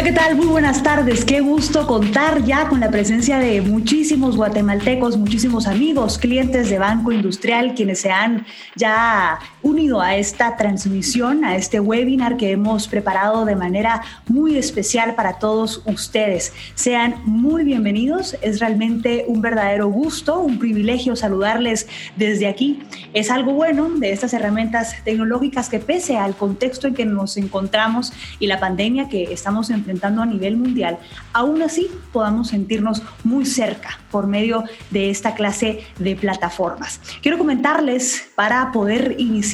Hola, ¿qué tal? Muy buenas tardes. Qué gusto contar ya con la presencia de muchísimos guatemaltecos, muchísimos amigos, clientes de Banco Industrial, quienes se han ya unido a esta transmisión, a este webinar que hemos preparado de manera muy especial para todos ustedes. Sean muy bienvenidos. Es realmente un verdadero gusto, un privilegio saludarles desde aquí. Es algo bueno de estas herramientas tecnológicas que pese al contexto en que nos encontramos y la pandemia que estamos en enfrentando a nivel mundial, aún así podamos sentirnos muy cerca por medio de esta clase de plataformas. Quiero comentarles para poder iniciar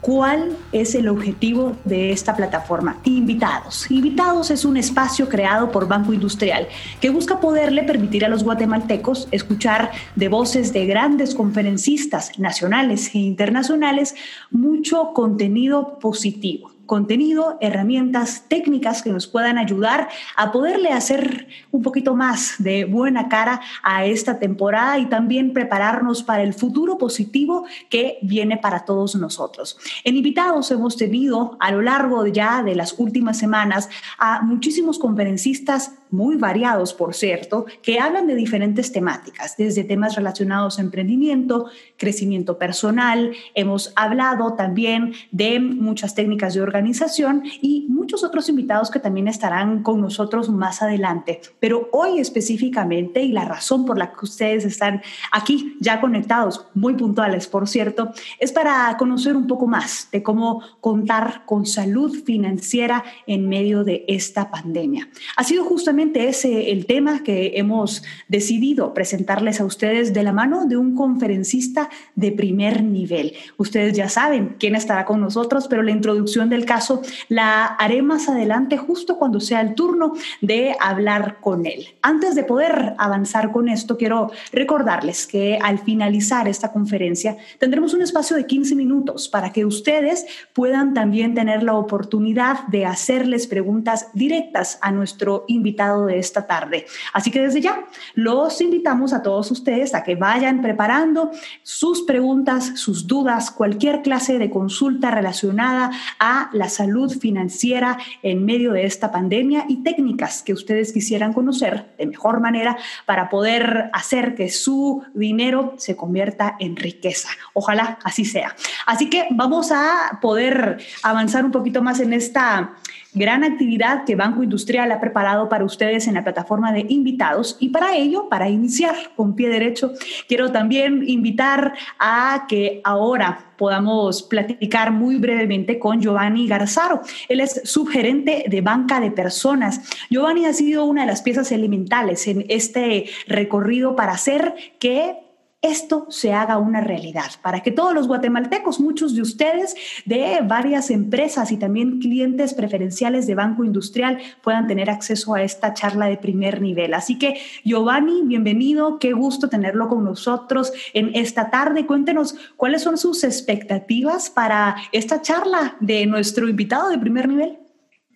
¿Cuál es el objetivo de esta plataforma? Invitados. Invitados es un espacio creado por Banco Industrial que busca poderle permitir a los guatemaltecos escuchar de voces de grandes conferencistas nacionales e internacionales mucho contenido positivo contenido, herramientas técnicas que nos puedan ayudar a poderle hacer un poquito más de buena cara a esta temporada y también prepararnos para el futuro positivo que viene para todos nosotros. En invitados hemos tenido a lo largo ya de las últimas semanas a muchísimos conferencistas muy variados, por cierto, que hablan de diferentes temáticas, desde temas relacionados a emprendimiento, crecimiento personal, hemos hablado también de muchas técnicas de organización y muchos otros invitados que también estarán con nosotros más adelante. Pero hoy específicamente, y la razón por la que ustedes están aquí ya conectados, muy puntuales, por cierto, es para conocer un poco más de cómo contar con salud financiera en medio de esta pandemia. Ha sido justamente ese el tema que hemos decidido presentarles a ustedes de la mano de un conferencista de primer nivel. Ustedes ya saben quién estará con nosotros, pero la introducción del caso la haré más adelante, justo cuando sea el turno de hablar con él. Antes de poder avanzar con esto, quiero recordarles que al finalizar esta conferencia tendremos un espacio de 15 minutos para que ustedes puedan también tener la oportunidad de hacerles preguntas directas a nuestro invitado de esta tarde. Así que desde ya los invitamos a todos ustedes a que vayan preparando sus preguntas, sus dudas, cualquier clase de consulta relacionada a la salud financiera en medio de esta pandemia y técnicas que ustedes quisieran conocer de mejor manera para poder hacer que su dinero se convierta en riqueza. Ojalá así sea. Así que vamos a poder avanzar un poquito más en esta gran actividad que Banco Industrial ha preparado para ustedes en la plataforma de invitados y para ello, para iniciar con pie derecho, quiero también invitar a que ahora podamos platicar muy brevemente con Giovanni Garzaro. Él es subgerente de banca de personas. Giovanni ha sido una de las piezas elementales en este recorrido para hacer que esto se haga una realidad, para que todos los guatemaltecos, muchos de ustedes de varias empresas y también clientes preferenciales de Banco Industrial puedan tener acceso a esta charla de primer nivel. Así que, Giovanni, bienvenido, qué gusto tenerlo con nosotros en esta tarde. Cuéntenos cuáles son sus expectativas para esta charla de nuestro invitado de primer nivel.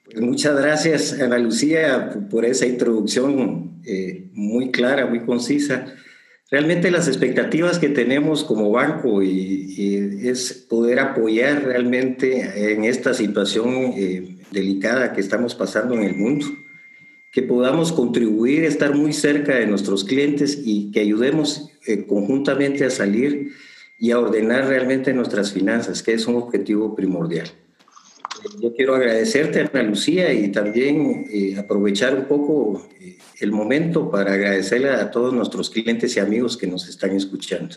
Pues muchas gracias, Ana Lucía, por esa introducción eh, muy clara, muy concisa. Realmente las expectativas que tenemos como banco y, es poder apoyar realmente en esta situación eh, delicada que estamos pasando en el mundo, que podamos contribuir, estar muy cerca de nuestros clientes y que ayudemos eh, conjuntamente a salir y a ordenar realmente nuestras finanzas, que es un objetivo primordial. Yo quiero agradecerte, Ana Lucía, y también eh, aprovechar un poco eh, el momento para agradecerle a todos nuestros clientes y amigos que nos están escuchando.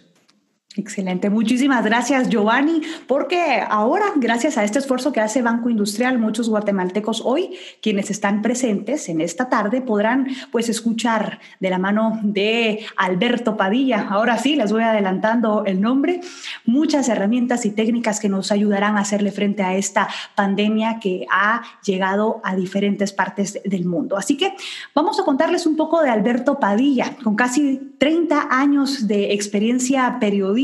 Excelente, muchísimas gracias Giovanni, porque ahora, gracias a este esfuerzo que hace Banco Industrial, muchos guatemaltecos hoy, quienes están presentes en esta tarde, podrán pues escuchar de la mano de Alberto Padilla, ahora sí, les voy adelantando el nombre, muchas herramientas y técnicas que nos ayudarán a hacerle frente a esta pandemia que ha llegado a diferentes partes del mundo. Así que vamos a contarles un poco de Alberto Padilla, con casi 30 años de experiencia periodística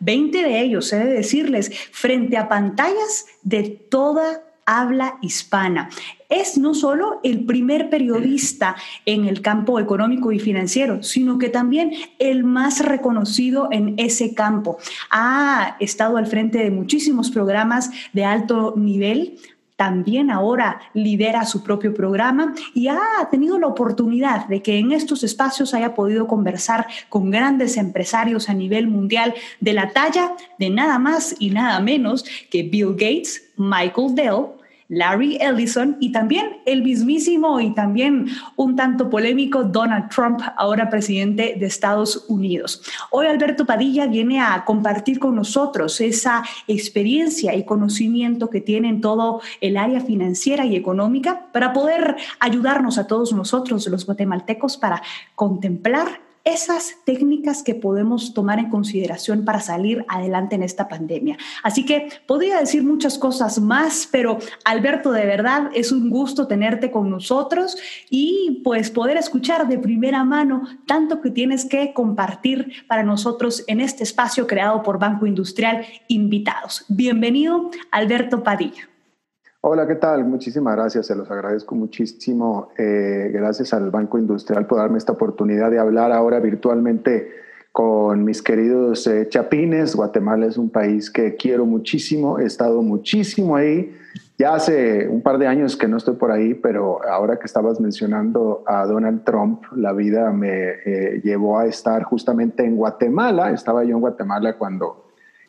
20 de ellos, he de decirles, frente a pantallas de toda habla hispana. Es no solo el primer periodista en el campo económico y financiero, sino que también el más reconocido en ese campo. Ha estado al frente de muchísimos programas de alto nivel, también ahora lidera su propio programa y ha tenido la oportunidad de que en estos espacios haya podido conversar con grandes empresarios a nivel mundial de la talla de nada más y nada menos que Bill Gates, Michael Dell, Larry Ellison y también el mismísimo y también un tanto polémico Donald Trump, ahora presidente de Estados Unidos. Hoy Alberto Padilla viene a compartir con nosotros esa experiencia y conocimiento que tiene en todo el área financiera y económica para poder ayudarnos a todos nosotros, los guatemaltecos, para contemplar esas técnicas que podemos tomar en consideración para salir adelante en esta pandemia. Así que podría decir muchas cosas más, pero Alberto, de verdad es un gusto tenerte con nosotros y pues poder escuchar de primera mano tanto que tienes que compartir para nosotros en este espacio creado por Banco Industrial Invitados. Bienvenido, Alberto Padilla. Hola, ¿qué tal? Muchísimas gracias, se los agradezco muchísimo. Eh, gracias al Banco Industrial por darme esta oportunidad de hablar ahora virtualmente con mis queridos eh, chapines. Guatemala es un país que quiero muchísimo, he estado muchísimo ahí. Ya hace un par de años que no estoy por ahí, pero ahora que estabas mencionando a Donald Trump, la vida me eh, llevó a estar justamente en Guatemala. Estaba yo en Guatemala cuando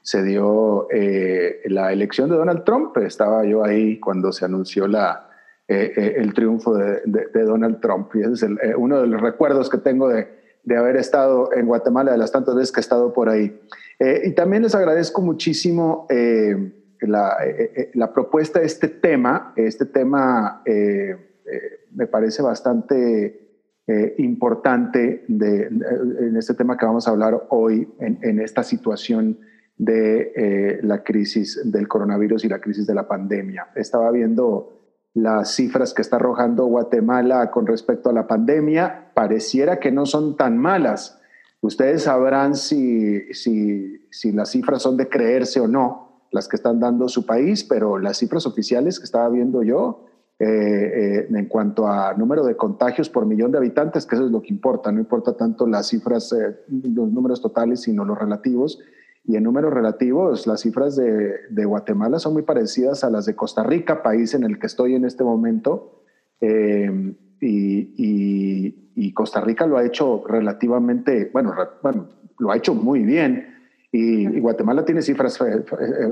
se dio eh, la elección de Donald Trump. Estaba yo ahí cuando se anunció la, eh, eh, el triunfo de, Donald Trump. Y ese es uno de los recuerdos que tengo de, de, haber estado en Guatemala, de las tantas veces que he estado por ahí. y también les agradezco muchísimo la, la, propuesta de este tema. Este tema me parece bastante... importante de, en este tema que vamos a hablar hoy, en, en esta situación de eh, la crisis del coronavirus y la crisis de la pandemia. Estaba viendo las cifras que está arrojando Guatemala con respecto a la pandemia, pareciera que no son tan malas. Ustedes sabrán si, si, si las cifras son de creerse o no, las que están dando su país, pero las cifras oficiales que estaba viendo yo, eh, eh, en cuanto a número de contagios por millón de habitantes, que eso es lo que importa, no importa tanto las cifras, los números totales, sino los relativos, y en números relativos, las cifras de, Guatemala son muy parecidas a las de Costa Rica, país en el que estoy en este momento. Eh, y, Costa Rica lo ha hecho relativamente, bueno, bueno lo ha hecho muy bien. Y, Guatemala tiene cifras eh, eh,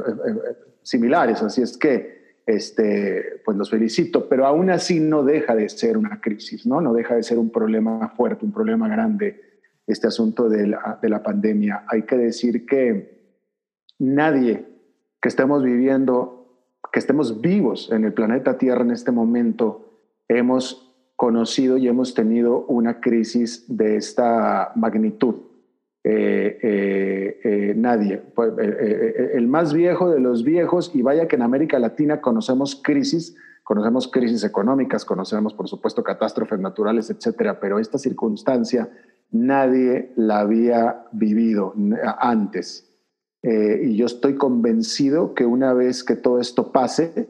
similares, así es que este, pues los felicito, pero aún así no deja de ser una crisis, ¿no? No deja de ser un problema fuerte, un problema grande este asunto de la, de la pandemia. Hay que decir que nadie que estemos viviendo, que estemos vivos en el planeta Tierra en este momento, hemos conocido y hemos tenido una crisis de esta magnitud. Eh, eh, eh, nadie. Pues, el más viejo de los viejos, y vaya que en América Latina conocemos crisis, conocemos crisis económicas, conocemos por supuesto catástrofes naturales, etcétera, pero esta circunstancia nadie la había vivido antes. Eh, y yo estoy convencido que una vez que todo esto pase,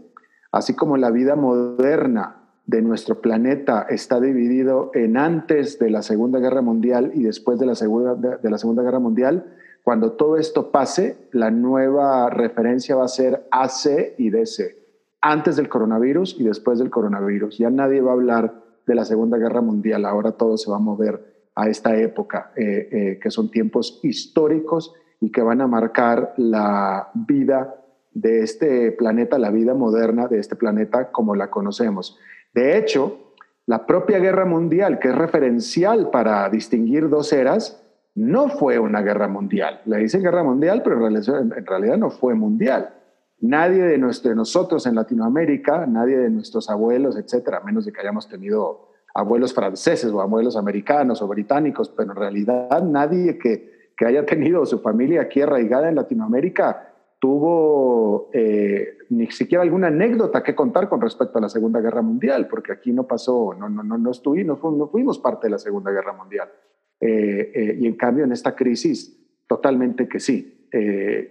así como la vida moderna de nuestro planeta está dividido en antes de la Segunda Guerra Mundial y después de la Segunda, de la segunda Guerra Mundial, cuando todo esto pase, la nueva referencia va a ser AC y DC, antes del coronavirus y después del coronavirus. Ya nadie va a hablar de la Segunda Guerra Mundial, ahora todo se va a mover a esta época, eh, eh, que son tiempos históricos y que van a marcar la vida de este planeta, la vida moderna de este planeta como la conocemos. De hecho, la propia guerra mundial, que es referencial para distinguir dos eras, no fue una guerra mundial. Le dicen guerra mundial, pero en realidad no fue mundial. Nadie de, de nosotros en Latinoamérica, nadie de nuestros abuelos, etcétera, menos de que hayamos tenido abuelos franceses o abuelos americanos o británicos, pero en realidad nadie que, que haya tenido su familia aquí arraigada en Latinoamérica tuvo eh, ni siquiera alguna anécdota que contar con respecto a la Segunda Guerra Mundial, porque aquí no pasó, no, no, no, no, estuvimos, no fuimos parte de la Segunda Guerra Mundial. Eh, eh, y en cambio en esta crisis, totalmente que sí.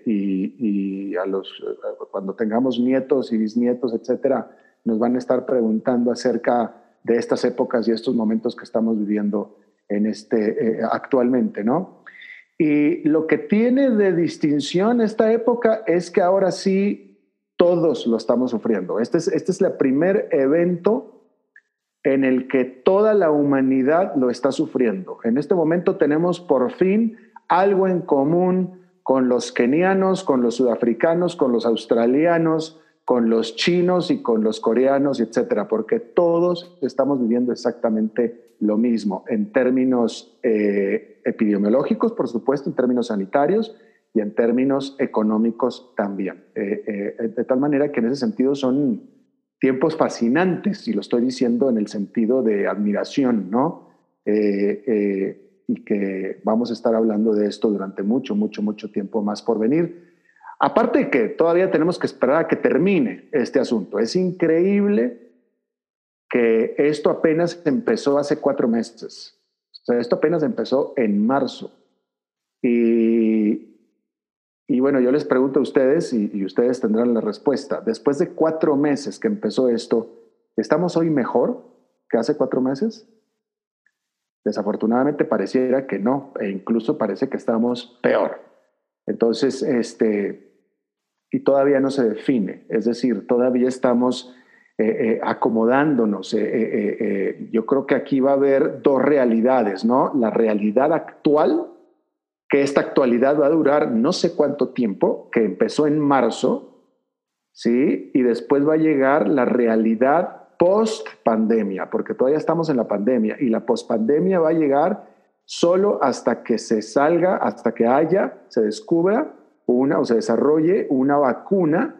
y, y a los, cuando tengamos nietos y bisnietos, etcétera, nos van a estar preguntando acerca de estas épocas y estos momentos que estamos viviendo en este, eh, actualmente, ¿no? Y lo que tiene de distinción esta época es que ahora sí todos lo estamos sufriendo. Este es, este es el primer evento en el que toda la humanidad lo está sufriendo. En este momento tenemos por fin algo en común con los kenianos, con los sudafricanos, con los australianos, con los chinos y con los coreanos, etcétera, porque todos estamos viviendo exactamente lo mismo en términos eh, epidemiológicos, por supuesto, en términos sanitarios y en términos económicos también. Eh, eh, de tal manera que en ese sentido son tiempos fascinantes, y lo estoy diciendo en el sentido de admiración, ¿no? y que vamos a estar hablando de esto durante mucho, mucho, mucho tiempo más por venir. Aparte de que todavía tenemos que esperar a que termine este asunto. Es increíble que esto apenas empezó hace cuatro meses. O sea, esto apenas empezó en marzo. Y, bueno, yo les pregunto a ustedes y, y ustedes tendrán la respuesta. Después de cuatro meses que empezó esto, ¿estamos hoy mejor que hace cuatro meses? Desafortunadamente pareciera que no, e incluso parece que estamos peor. Entonces, este, y todavía no se define, es decir, todavía estamos eh, eh, acomodándonos. Eh, yo creo que aquí va a haber dos realidades, ¿no? La realidad actual, que esta actualidad va a durar no sé cuánto tiempo, que empezó en marzo, ¿sí? Y después va a llegar la realidad post pandemia, porque todavía estamos en la pandemia y la post pandemia va a llegar solo hasta que se salga, hasta que haya, se descubra una o se desarrolle una vacuna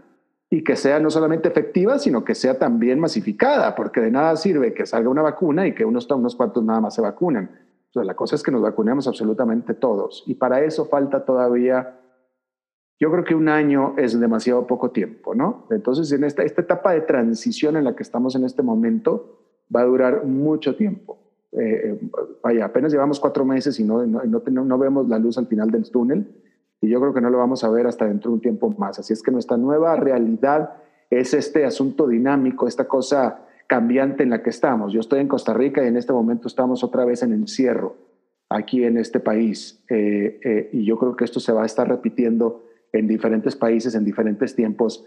y que sea no solamente efectiva, sino que sea también masificada, porque de nada sirve que salga una vacuna y que unos, unos cuantos nada más se vacunan. Entonces, la cosa es que nos vacunemos absolutamente todos. Y para eso falta todavía, yo creo que un año es demasiado poco tiempo, ¿no? Entonces, en esta, esta etapa de transición en la que estamos en este momento, va a durar mucho tiempo. Eh, eh, apenas llevamos cuatro meses y no, no, no, no, vemos la luz al final del túnel y yo creo que no lo vamos a ver hasta dentro de un tiempo más. Así es que nuestra nueva realidad es este asunto dinámico, esta cosa cambiante en la que estamos. Yo estoy en Costa Rica y en este momento estamos otra vez en encierro aquí en este país eh, y yo creo que esto se va a estar repitiendo en diferentes países, en diferentes tiempos,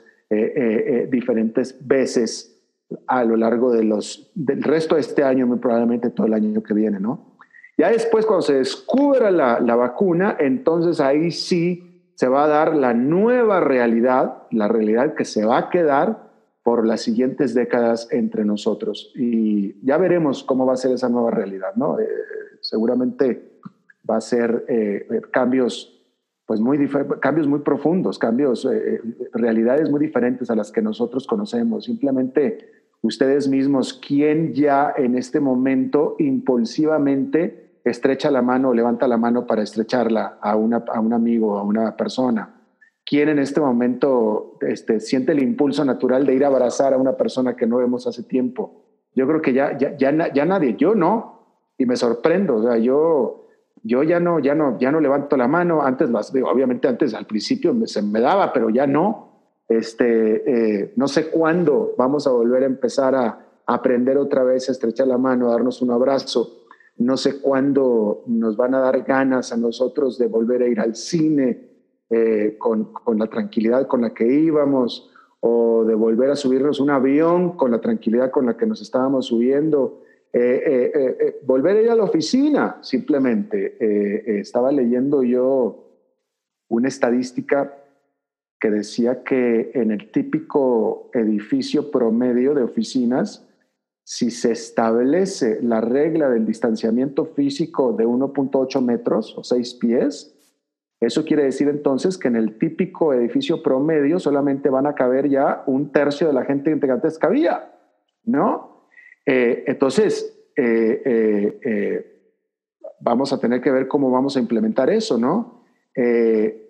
diferentes veces a lo largo de los, del resto de este año, muy probablemente todo el año que viene, ¿no? Ya después, cuando se descubra la, la vacuna, entonces ahí sí se va a dar la nueva realidad, la realidad que se va a quedar por las siguientes décadas entre nosotros. Y ya veremos cómo va a ser esa nueva realidad, ¿no? Eh, seguramente va a ser eh, cambios pues muy cambios muy profundos, cambios, eh, realidades muy diferentes a las que nosotros conocemos. Simplemente ustedes mismos, ¿quién ya en este momento impulsivamente estrecha la mano levanta la mano para estrecharla a, una, a un amigo, a una persona? ¿Quién en este momento este, siente el impulso natural de ir a abrazar a una persona que no vemos hace tiempo? Yo creo que ya, ya, ya, nadie, yo no, y me sorprendo, o sea, yo, yo ya no, ya no, ya no levanto la mano, antes las, obviamente antes al principio me, se me daba, pero ya no, este, eh, no sé cuándo vamos a volver a empezar a, aprender otra vez a estrechar la mano, a darnos un abrazo. No sé cuándo nos van a dar ganas a nosotros de volver a ir al cine eh, con, con, la tranquilidad con la que íbamos o de volver a subirnos un avión con la tranquilidad con la que nos estábamos subiendo. Eh, volver a ir a la oficina, simplemente. estaba leyendo yo una estadística que decía que en el típico edificio promedio de oficinas, si se establece la regla del distanciamiento físico de 1.8 metros o 6 pies, eso quiere decir entonces que en el típico edificio promedio solamente van a caber ya un tercio de la gente que antes cabía, ¿no? Eh, entonces, eh, eh, vamos a tener que ver cómo vamos a implementar eso, ¿no?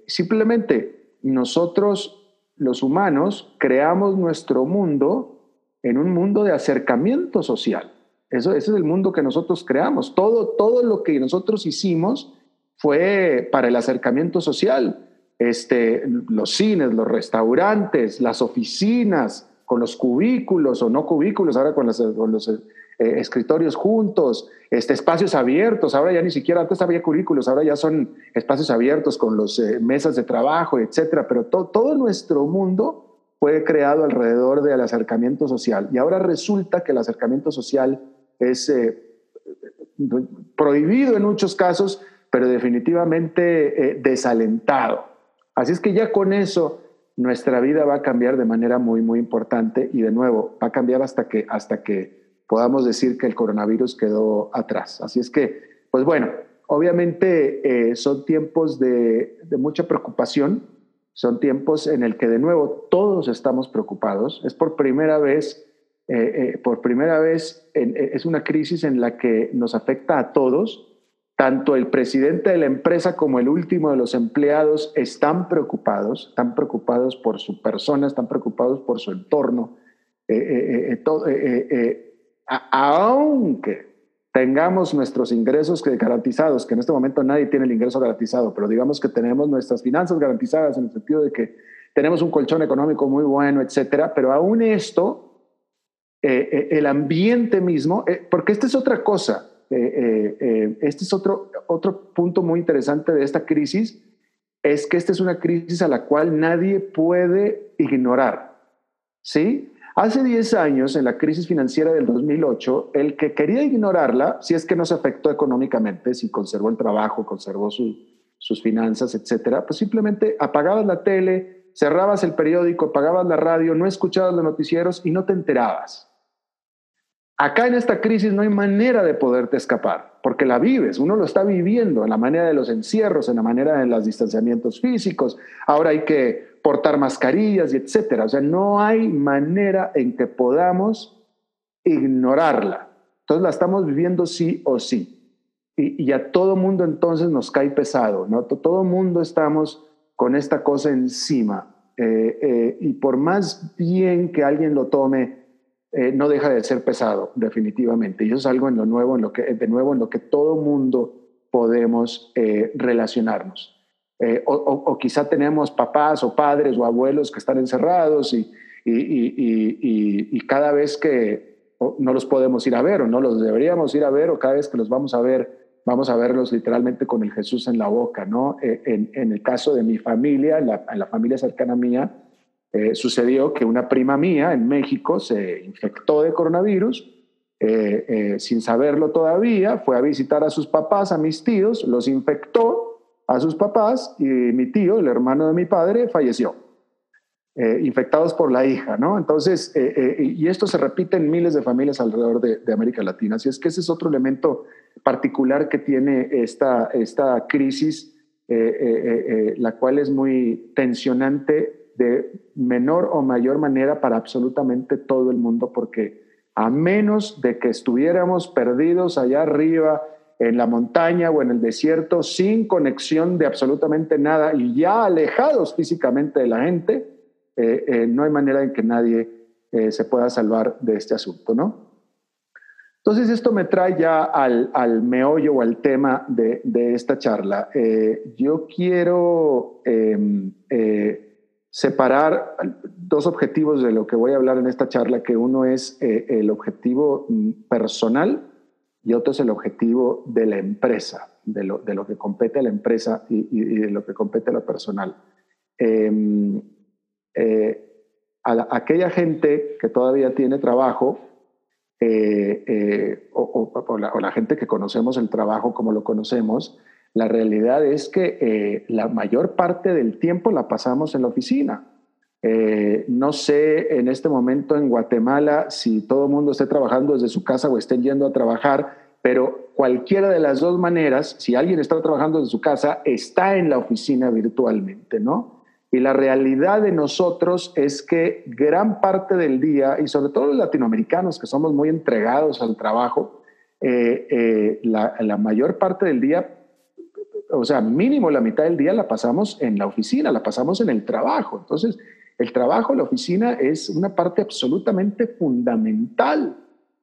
simplemente nosotros, los humanos, creamos nuestro mundo en un mundo de acercamiento social. Eso, ese es el mundo que nosotros creamos. Todo, todo lo que nosotros hicimos fue para el acercamiento social. Este, los cines, los restaurantes, las oficinas, con los cubículos o no cubículos, ahora con, con los eh, escritorios juntos, este, espacios abiertos, ahora ya ni siquiera, antes había currículos, ahora ya son espacios abiertos con los eh, mesas de trabajo, etcétera, pero todo nuestro mundo fue creado alrededor del acercamiento social y ahora resulta que el acercamiento social es eh, prohibido en muchos casos, pero definitivamente eh, desalentado. Así es que ya con eso nuestra vida va a cambiar de manera muy, muy importante y de nuevo va a cambiar hasta que, hasta que podamos decir que el coronavirus quedó atrás. Así es que, pues bueno, obviamente eh, son tiempos de, mucha preocupación, son tiempos en el que de nuevo todos estamos preocupados. Es por primera vez, eh, por primera vez es una crisis en la que nos afecta a todos tanto el presidente de la empresa como el último de los empleados están preocupados, están preocupados por su persona, están preocupados por su entorno. Eh, eh, eh, aunque tengamos nuestros ingresos garantizados, que en este momento nadie tiene el ingreso garantizado, pero digamos que tenemos nuestras finanzas garantizadas en el sentido de que tenemos un colchón económico muy bueno, etcétera, pero aún esto, el ambiente mismo, porque esta es otra cosa, eh, eh, eh, este es otro, otro punto muy interesante de esta crisis, es que esta es una crisis a la cual nadie puede ignorar. ¿Sí? Hace 10 años, en la crisis financiera del 2008, el que quería ignorarla, si es que no se afectó económicamente, si conservó el trabajo, conservó sus finanzas, etcétera, pues simplemente apagabas la tele, cerrabas el periódico, apagabas la radio, no escuchabas los noticieros y no te enterabas. Acá en esta crisis no hay manera de poderte escapar, porque la vives, uno lo está viviendo en la manera de los encierros, en la manera de los distanciamientos físicos, ahora hay que portar mascarillas y etcétera. O sea, no hay manera en que podamos ignorarla. Entonces la estamos viviendo sí o sí. Y, a todo mundo entonces nos cae pesado, ¿no? Todo mundo estamos con esta cosa encima. Eh, eh, y por más bien que alguien lo tome eh, no deja de ser pesado, definitivamente. Y eso es algo en lo nuevo, en lo que, de nuevo, en lo que todo mundo podemos eh, relacionarnos. Eh, o, quizá tenemos papás o padres o abuelos que están encerrados y, y, cada vez que no los podemos ir a ver o no los deberíamos ir a ver o cada vez que los vamos a ver, vamos a verlos literalmente con el Jesús en la boca, ¿no? En, el caso de mi familia, en la familia cercana mía, eh, sucedió que una prima mía en México se infectó de coronavirus, eh, eh, sin saberlo todavía, fue a visitar a sus papás, a mis tíos, los infectó a sus papás y mi tío, el hermano de mi padre, falleció. infectados por la hija, ¿no? Entonces, y esto se repite en miles de familias alrededor de, América Latina. Así es que ese es otro elemento particular que tiene esta, esta crisis, la cual es muy tensionante de menor o mayor manera para absolutamente todo el mundo, porque a menos de que estuviéramos perdidos allá arriba en la montaña o en el desierto, sin conexión de absolutamente nada y ya alejados físicamente de la gente, eh, eh, no hay manera en que nadie eh, se pueda salvar de este asunto, ¿no? Entonces esto me trae ya al, al meollo o al tema de, de esta charla. yo quiero em, separar dos objetivos de lo que voy a hablar en esta charla, que uno es eh, el objetivo mm, personal y otro es el objetivo de la empresa, de lo, de lo que compete a la empresa y, de lo que compete a la personal. Em, eh, a aquella gente que todavía tiene trabajo, eh, la, o la gente que conocemos el trabajo como lo conocemos, la realidad es que eh, la mayor parte del tiempo la pasamos en la oficina. Eh, no sé en este momento en Guatemala si todo el mundo esté trabajando desde su casa o estén yendo a trabajar, pero cualquiera de las dos maneras, si alguien está trabajando desde su casa, está en la oficina virtualmente, ¿no? Y la realidad de nosotros es que gran parte del día, y sobre todo los latinoamericanos que somos muy entregados al trabajo, eh, la, la mayor parte del día o sea, mínimo la mitad del día la pasamos en la oficina, la pasamos en el trabajo. Entonces, el trabajo, la oficina es una parte absolutamente fundamental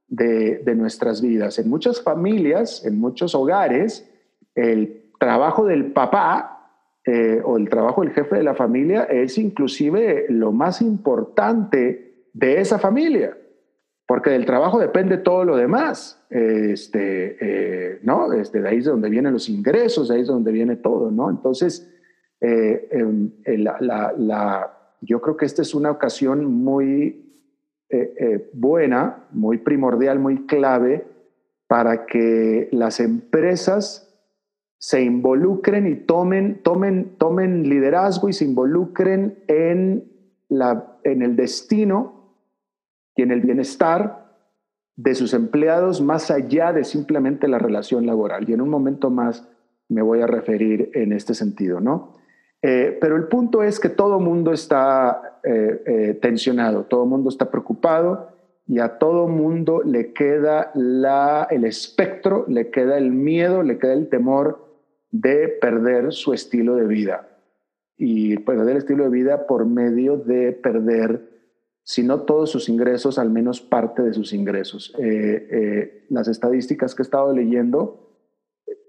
de, nuestras vidas. En muchas familias, en muchos hogares, el trabajo del papá eh, o el trabajo del jefe de la familia es inclusive lo más importante de esa familia porque del trabajo depende todo lo demás. Este, eh, ¿no? Este, de ahí es donde vienen los ingresos, de ahí es donde viene todo, ¿no? Entonces, eh, em, la, yo creo que esta es una ocasión muy eh, eh, buena, muy primordial, muy clave para que las empresas se involucren y tomen, tomen, tomen liderazgo y se involucren en, la, en el destino en el bienestar de sus empleados más allá de simplemente la relación laboral. Y en un momento más me voy a referir en este sentido, ¿no? Eh, pero el punto es que todo mundo está eh, eh, tensionado, todo mundo está preocupado y a todo mundo le queda la, el espectro, le queda el miedo, le queda el temor de perder su estilo de vida. Y perder el estilo de vida por medio de perder, si no todos sus ingresos, al menos parte de sus ingresos. las estadísticas que he estado leyendo,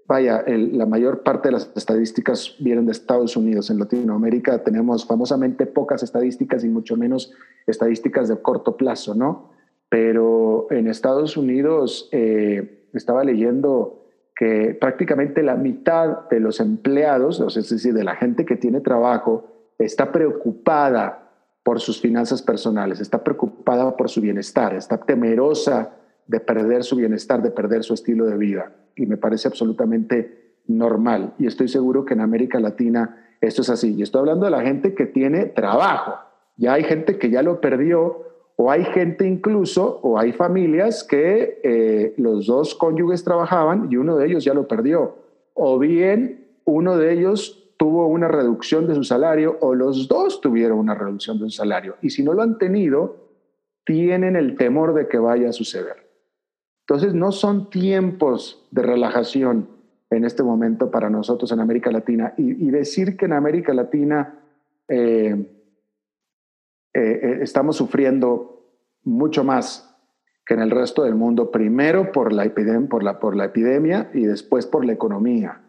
vaya, la mayor parte de las estadísticas vienen de Estados Unidos. En Latinoamérica tenemos famosamente pocas estadísticas y mucho menos estadísticas de corto plazo, ¿no? Pero en Estados Unidos eh, estaba leyendo que prácticamente la mitad de los empleados, es decir, de la gente que tiene trabajo, está preocupada por sus finanzas personales, está preocupada por su bienestar, está temerosa de perder su bienestar, de perder su estilo de vida y me parece absolutamente normal. Y estoy seguro que en América Latina esto es así. Y estoy hablando de la gente que tiene trabajo. Ya hay gente que ya lo perdió o hay gente incluso o hay familias que eh, los dos cónyuges trabajaban y uno de ellos ya lo perdió. O bien uno de ellos tuvo una reducción de su salario o los dos tuvieron una reducción de su salario. Y si no lo han tenido, tienen el temor de que vaya a suceder. Entonces, no son tiempos de relajación en este momento para nosotros en América Latina. Y, decir que en América Latina eh, eh, eh, estamos sufriendo mucho más que en el resto del mundo, primero por la, por la, por la epidemia y después por la economía.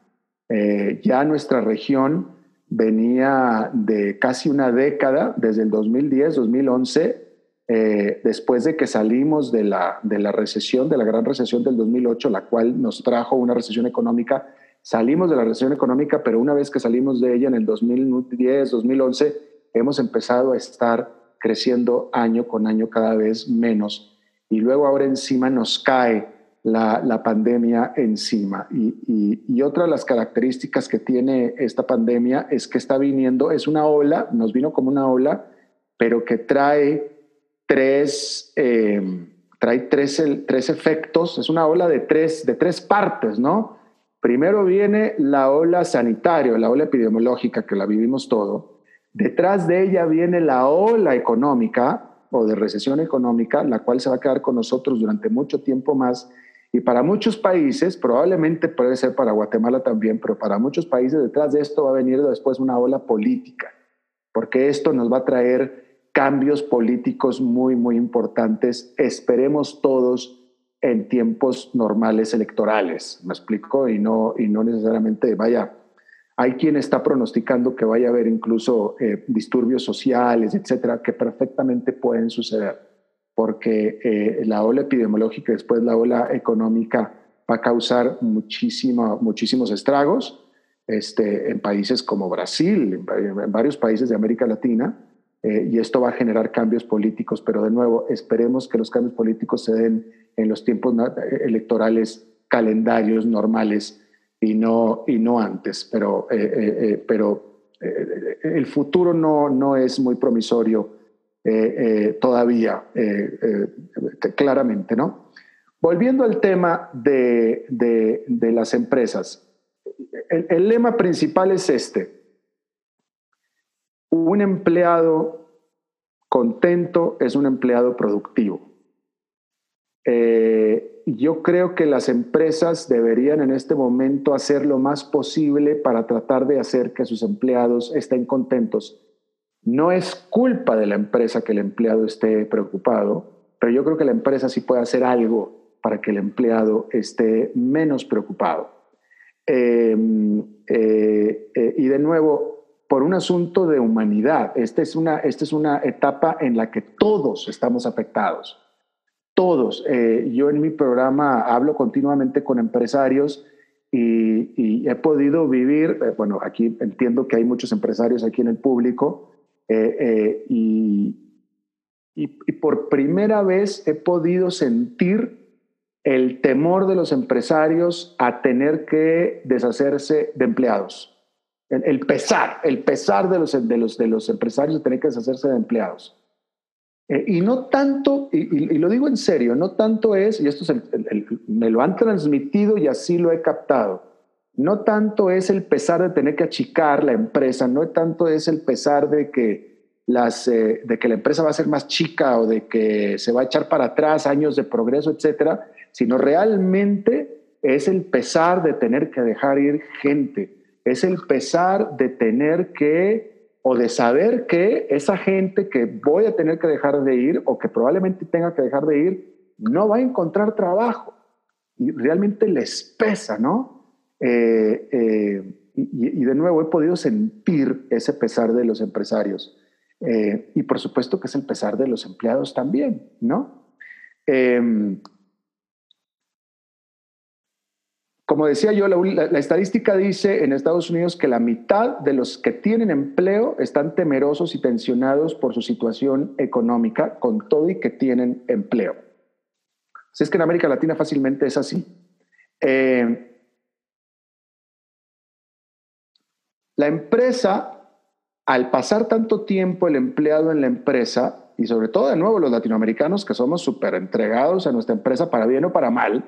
Ya nuestra región venía de casi una década, desde el 2010, 2011, eh, después de que salimos de la, de la recesión, de la gran recesión del 2008, la cual nos trajo una recesión económica, salimos de la recesión económica, pero una vez que salimos de ella en el 2010, 2011, hemos empezado a estar creciendo año con año cada vez menos. Y luego ahora encima nos cae la, pandemia encima. Y, otra de las características que tiene esta pandemia es que está viniendo, es una ola, nos vino como una ola, pero que trae tres, eh, trae tres, tres efectos, es una ola de tres, de tres partes, ¿no? Primero viene la ola sanitaria, la ola epidemiológica que la vivimos todo. Detrás de ella viene la ola económica o de recesión económica, la cual se va a quedar con nosotros durante mucho tiempo más. Y para muchos países, probablemente puede ser para Guatemala también, pero para muchos países detrás de esto va a venir después una ola política, porque esto nos va a traer cambios políticos muy, muy importantes, esperemos todos en tiempos normales electorales, me explico, y no, y no necesariamente vaya, hay quien está pronosticando que vaya a haber incluso eh, disturbios sociales, etcétera, que perfectamente pueden suceder, porque eh, la ola epidemiológica y después la ola económica va a causar muchísimos estragos este, en países como Brasil, en varios países de América Latina, eh, y esto va a generar cambios políticos, pero de nuevo, esperemos que los cambios políticos se den en los tiempos electorales, calendarios normales y no, y no antes, pero, eh, pero el futuro no, no es muy promisorio todavía, claramente, ¿no? Volviendo al tema de, de, las empresas, el, lema principal es este, un empleado contento es un empleado productivo. Eh, yo creo que las empresas deberían en este momento hacer lo más posible para tratar de hacer que sus empleados estén contentos. No es culpa de la empresa que el empleado esté preocupado, pero yo creo que la empresa sí puede hacer algo para que el empleado esté menos preocupado. Eh, eh, y de nuevo, por un asunto de humanidad. Esta es una, esta es una etapa en la que todos estamos afectados. Todos. Eh, yo en mi programa hablo continuamente con empresarios y, he podido vivir, bueno, aquí entiendo que hay muchos empresarios aquí en el público y, y, por primera vez he podido sentir el temor de los empresarios a tener que deshacerse de empleados. El, pesar, el pesar de los, de, los, de los empresarios de tener que deshacerse de empleados. Eh, y no tanto, y, lo digo en serio, no tanto es, y esto es me lo han transmitido y así lo he captado, no tanto es el pesar de tener que achicar la empresa, no tanto es el pesar de que las, eh, de que la empresa va a ser más chica o de que se va a echar para atrás años de progreso, etcétera, sino realmente es el pesar de tener que dejar ir gente, es el pesar de tener que o de saber que esa gente que voy a tener que dejar de ir o que probablemente tenga que dejar de ir no va a encontrar trabajo y realmente les pesa, ¿no? Eh, eh, y, de nuevo he podido sentir ese pesar de los empresarios. Eh, y por supuesto que es el pesar de los empleados también, ¿no? Em, como decía yo, la, estadística dice en Estados Unidos que la mitad de los que tienen empleo están temerosos y tensionados por su situación económica, con todo y que tienen empleo. Si es que en América Latina fácilmente es así. La empresa al pasar tanto tiempo el empleado en la empresa, y sobre todo de nuevo los latinoamericanos que somos súper entregados a nuestra empresa para bien o para mal,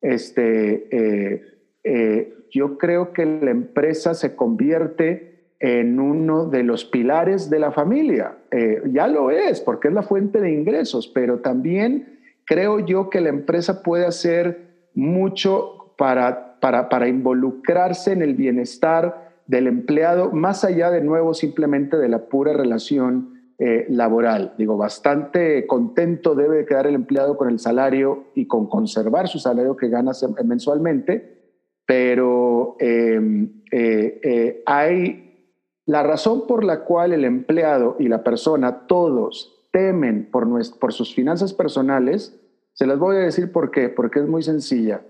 este, eh, eh, yo creo que la empresa se convierte en uno de los pilares de la familia. Eh, ya lo es, porque es la fuente de ingresos, pero también creo yo que la empresa puede hacer mucho para, para, para involucrarse en el bienestar del empleado, más allá de nuevo simplemente de la pura relación eh, laboral. Digo, bastante contento debe quedar el empleado con el salario y con conservar su salario que gana mensualmente, pero em, eh, eh, hay la razón por la cual el empleado y la persona, todos temen por, por sus finanzas personales, se las voy a decir por qué, porque es muy sencilla.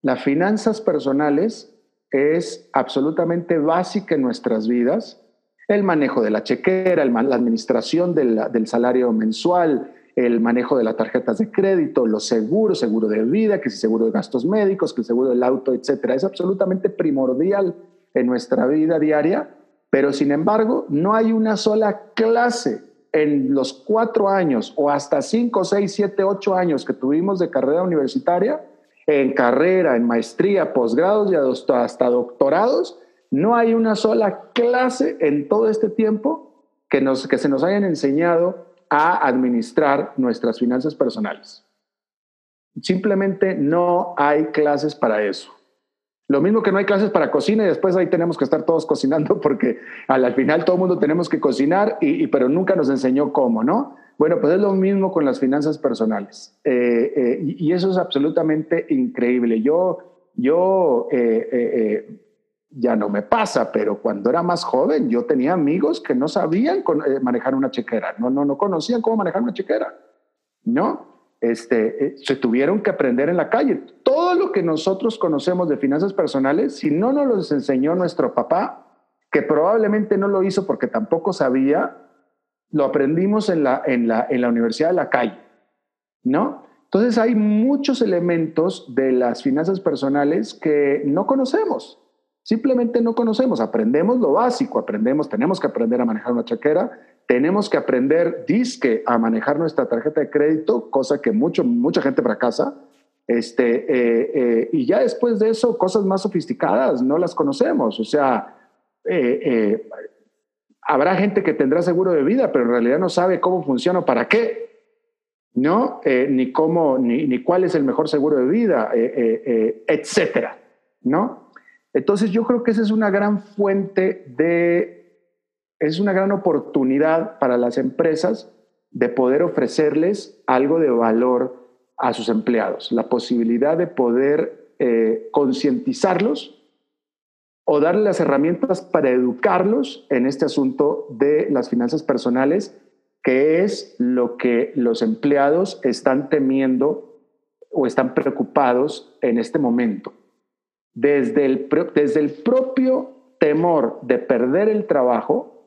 Las finanzas personales es absolutamente básica en nuestras vidas. El manejo de la chequera, la administración del, salario mensual, el manejo de las tarjetas de crédito, los seguros, seguro de vida, que es seguro de gastos médicos, que el seguro del auto, etcétera. Es absolutamente primordial en nuestra vida diaria, pero sin embargo, no hay una sola clase en los cuatro años o hasta cinco, seis, siete, ocho años que tuvimos de carrera universitaria en carrera, en maestría, posgrados y hasta doctorados, no hay una sola clase en todo este tiempo que, nos, que se nos hayan enseñado a administrar nuestras finanzas personales. Simplemente no hay clases para eso. Lo mismo que no hay clases para cocina y después ahí tenemos que estar todos cocinando porque al, final todo el mundo tenemos que cocinar, y, pero nunca nos enseñó cómo, ¿no? Bueno, pues es lo mismo con las finanzas personales. Eh, eh, y, eso es absolutamente increíble. Yo, yo eh, ya no me pasa, pero cuando era más joven yo tenía amigos que no sabían manejar una chequera, no, no, no conocían cómo manejar una chequera, ¿no? Este, se tuvieron que aprender en la calle. Todo lo que nosotros conocemos de finanzas personales, si no nos lo enseñó nuestro papá, que probablemente no lo hizo porque tampoco sabía, lo aprendimos en la, en la, en la Universidad de la Calle, ¿no? Entonces hay muchos elementos de las finanzas personales que no conocemos, simplemente no conocemos, aprendemos lo básico, aprendemos, tenemos que aprender a manejar una chaquera, tenemos que aprender disque a manejar nuestra tarjeta de crédito, cosa que mucho, mucha gente fracasa, este, eh, eh, y ya después de eso, cosas más sofisticadas no las conocemos, o sea, eh, habrá gente que tendrá seguro de vida, pero en realidad no sabe cómo funciona o para qué, ¿no? Eh, ni cómo, ni, ni, cuál es el mejor seguro de vida, eh, eh, etcétera, ¿no? Entonces yo creo que esa es una gran fuente de, es una gran oportunidad para las empresas de poder ofrecerles algo de valor a sus empleados, la posibilidad de poder concientizarlos o darle las herramientas para educarlos en este asunto de las finanzas personales, que es lo que los empleados están temiendo o están preocupados en este momento. Desde el, desde el propio temor de perder el trabajo,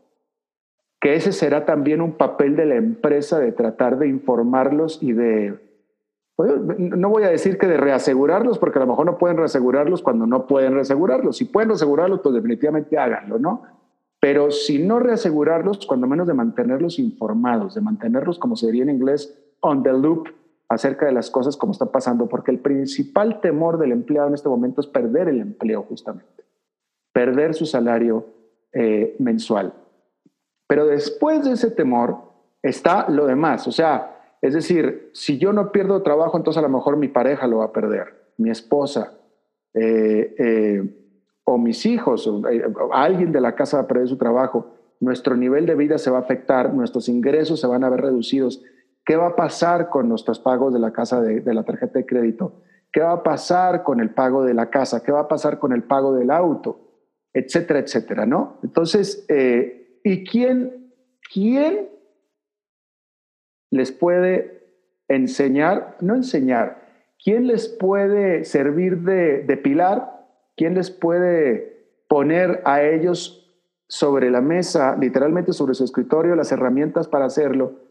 que ese será también un papel de la empresa de tratar de informarlos y de, no voy a decir que de reasegurarlos, porque a lo mejor no pueden reasegurarlos cuando no pueden reasegurarlos. Si pueden reasegurarlos, pues definitivamente háganlo, ¿no? Pero si no reasegurarlos, cuando menos de mantenerlos informados, de mantenerlos, como se diría en inglés, on the loop acerca de las cosas como están pasando, porque el principal temor del empleado en este momento es perder el empleo justamente, perder su salario eh, mensual. Pero después de ese temor está lo demás, o sea, es decir, si yo no pierdo trabajo, entonces a lo mejor mi pareja lo va a perder, mi esposa, eh, eh, o mis hijos, o alguien de la casa va a perder su trabajo. Nuestro nivel de vida se va a afectar, nuestros ingresos se van a ver reducidos. ¿Qué va a pasar con nuestros pagos de la casa de, la tarjeta de crédito? ¿Qué va a pasar con el pago de la casa? ¿Qué va a pasar con el pago del auto? Etcétera, etcétera, ¿no? Entonces, eh, ¿y quién, quién les puede enseñar, no enseñar, quién les puede servir de, pilar? ¿Quién les puede poner a ellos sobre la mesa, literalmente sobre su escritorio, las herramientas para hacerlo?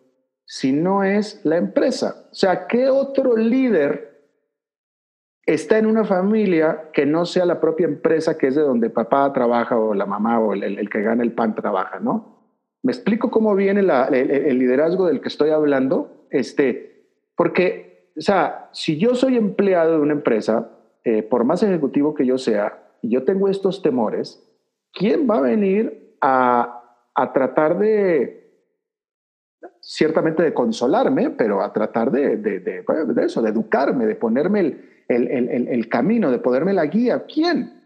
si no es la empresa? O sea, ¿qué otro líder está en una familia que no sea la propia empresa que es de donde papá trabaja o la mamá o el, que gana el pan trabaja, ¿no? ¿Me explico cómo viene el, liderazgo del que estoy hablando? Este, porque, o sea, si yo soy empleado de una empresa, eh, por más ejecutivo que yo sea, y yo tengo estos temores, ¿quién va a venir a, a tratar de, ciertamente de consolarme, pero a tratar de, de, eso, de educarme, de ponerme el, el, el, camino, de ponerme la guía. ¿Quién?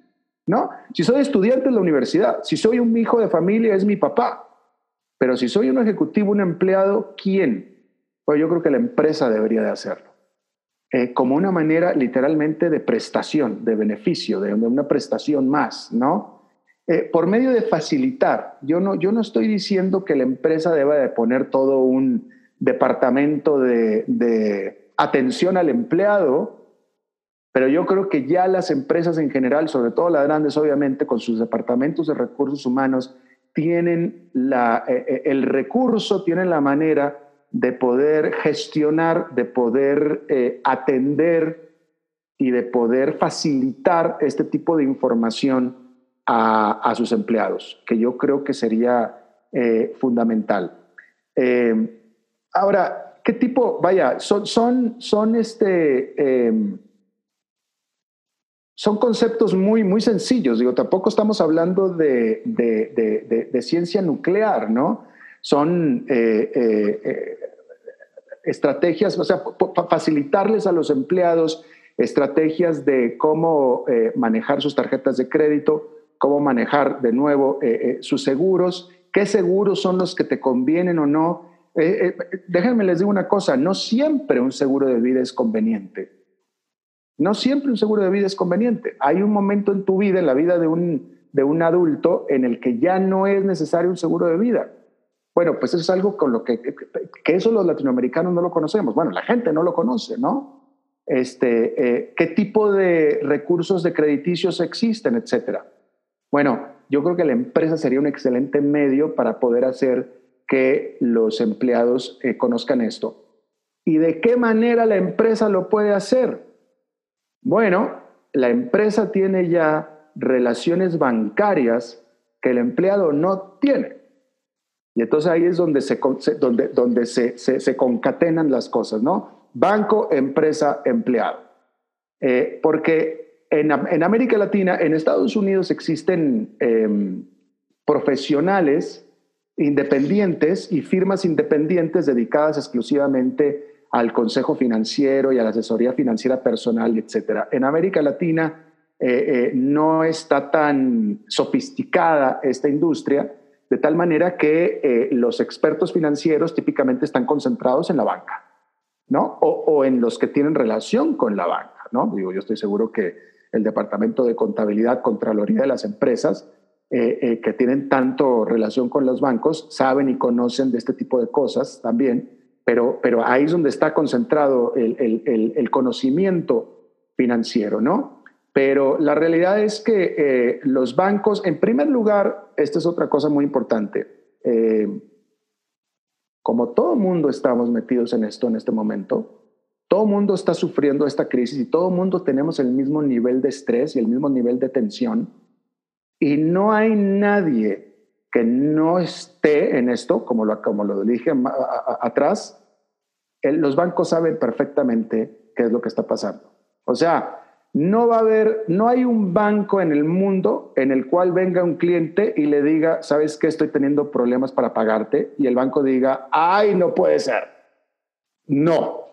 ¿No? Si soy estudiante en la universidad, si soy un hijo de familia, es mi papá. Pero si soy un ejecutivo, un empleado, ¿quién? Pues yo creo que la empresa debería de hacerlo. Eh, como una manera literalmente de prestación, de beneficio, de una prestación más, ¿no? Eh, por medio de facilitar. Yo no, yo no estoy diciendo que la empresa deba de poner todo un departamento de, de atención al empleado, pero yo creo que ya las empresas en general, sobre todo las grandes, obviamente, con sus departamentos de recursos humanos, tienen la, eh, eh, el recurso, tienen la manera de poder gestionar, de poder atender y de poder facilitar este tipo de información a, sus empleados, que yo creo que sería eh, fundamental. Eh, ahora, ¿qué tipo? Vaya, son, son, son este... Son conceptos muy, muy sencillos. Digo, tampoco estamos hablando de, de, ciencia nuclear, ¿no? Son eh, estrategias, o sea, facilitarles a los empleados estrategias de cómo manejar sus tarjetas de crédito, cómo manejar de nuevo eh, eh, sus seguros, qué seguros son los que te convienen o no. Eh, déjenme les digo una cosa, no siempre un seguro de vida es conveniente. No siempre un seguro de vida es conveniente. Hay un momento en tu vida, en la vida de un, de un adulto, en el que ya no es necesario un seguro de vida. Bueno, pues eso es algo con lo que, que eso los latinoamericanos no lo conocemos. Bueno, la gente no lo conoce, ¿no? Este, ¿Qué tipo de recursos de crediticios existen, etcétera? Bueno, yo creo que la empresa sería un excelente medio para poder hacer que los empleados eh, conozcan esto. ¿Y de qué manera la empresa lo puede hacer? Bueno, la empresa tiene ya relaciones bancarias que el empleado no tiene. Y entonces ahí es donde se, donde, donde se, se, concatenan las cosas, ¿no? Banco, empresa, empleado. Eh, porque en, América Latina, en Estados Unidos existen em, profesionales independientes y firmas independientes dedicadas exclusivamente al consejo financiero y a la asesoría financiera personal, etc. En América Latina eh, eh, no está tan sofisticada esta industria, de tal manera que eh, los expertos financieros típicamente están concentrados en la banca, ¿no? O, o, en los que tienen relación con la banca, ¿no? Digo, yo estoy seguro que el Departamento de Contabilidad, Contraloría de las Empresas, que tienen tanto relación con los bancos, saben y conocen de este tipo de cosas también, pero, pero ahí es donde está concentrado el, el, conocimiento financiero, ¿no? Pero la realidad es que eh, los bancos, en primer lugar, esta es otra cosa muy importante, como todo mundo estamos metidos en esto en este momento, todo mundo está sufriendo esta crisis y todo mundo tenemos el mismo nivel de estrés y el mismo nivel de tensión, y no hay nadie que no esté en esto, como lo, como lo dije atrás, los bancos saben perfectamente qué es lo que está pasando. O sea, no va a haber, no hay un banco en el mundo en el cual venga un cliente y le diga, sabes que estoy teniendo problemas para pagarte, y el banco diga, ay, no puede ser. No,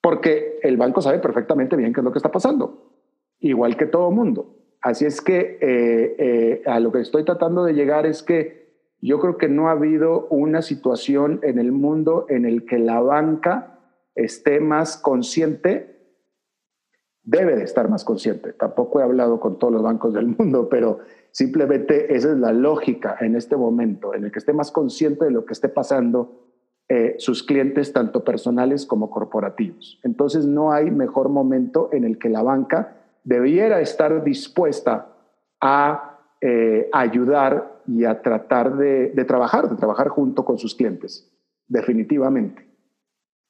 porque el banco sabe perfectamente bien qué es lo que está pasando, igual que todo mundo. Así es que eh, eh, a lo que estoy tratando de llegar es que yo creo que no ha habido una situación en el mundo en el que la banca esté más consciente, debe de estar más consciente. Tampoco he hablado con todos los bancos del mundo, pero simplemente esa es la lógica en este momento, en el que esté más consciente de lo que esté pasando eh, sus clientes, tanto personales como corporativos. Entonces no hay mejor momento en el que la banca debiera estar dispuesta a eh, ayudar y a tratar de, trabajar, de trabajar junto con sus clientes, definitivamente,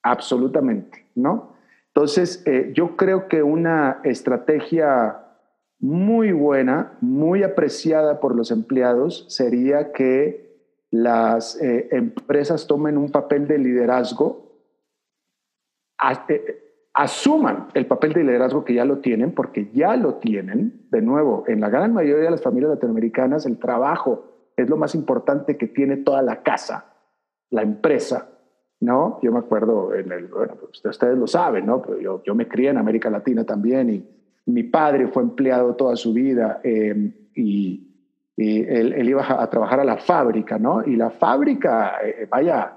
absolutamente, ¿no? Entonces, eh, yo creo que una estrategia muy buena, muy apreciada por los empleados, sería que las eh, empresas tomen un papel de liderazgo asuman el papel de liderazgo que ya lo tienen, porque ya lo tienen. De nuevo, en la gran mayoría de las familias latinoamericanas, el trabajo es lo más importante que tiene toda la casa, la empresa. ¿no? Yo me acuerdo, en el, bueno, pues, ustedes lo saben, ¿no? Pero yo, yo me crié en América Latina también y mi padre fue empleado toda su vida em, y, él, iba a, trabajar a la fábrica, ¿no? Y la fábrica, eh, vaya,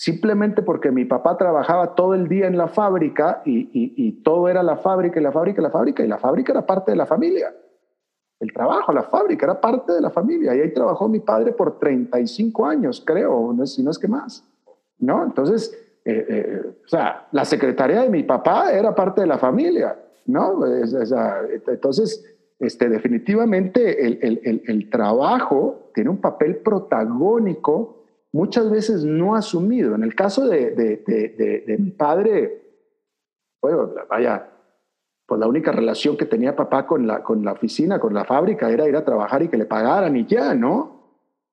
simplemente porque mi papá trabajaba todo el día en la fábrica y, todo era la fábrica y la fábrica y la fábrica y la fábrica era parte de la familia. El trabajo, la fábrica era parte de la familia y ahí trabajó mi padre por 35 años, creo, si no es que más. ¿No? Entonces, eh, eh, o sea, la secretaría de mi papá era parte de la familia, ¿no? entonces, este, definitivamente el, el trabajo tiene un papel protagónico muchas veces no asumido. En el caso de, de, mi padre, bueno, vaya, pues la única relación que tenía papá con la, con la oficina, con la fábrica, era ir a trabajar y que le pagaran y ya, ¿no?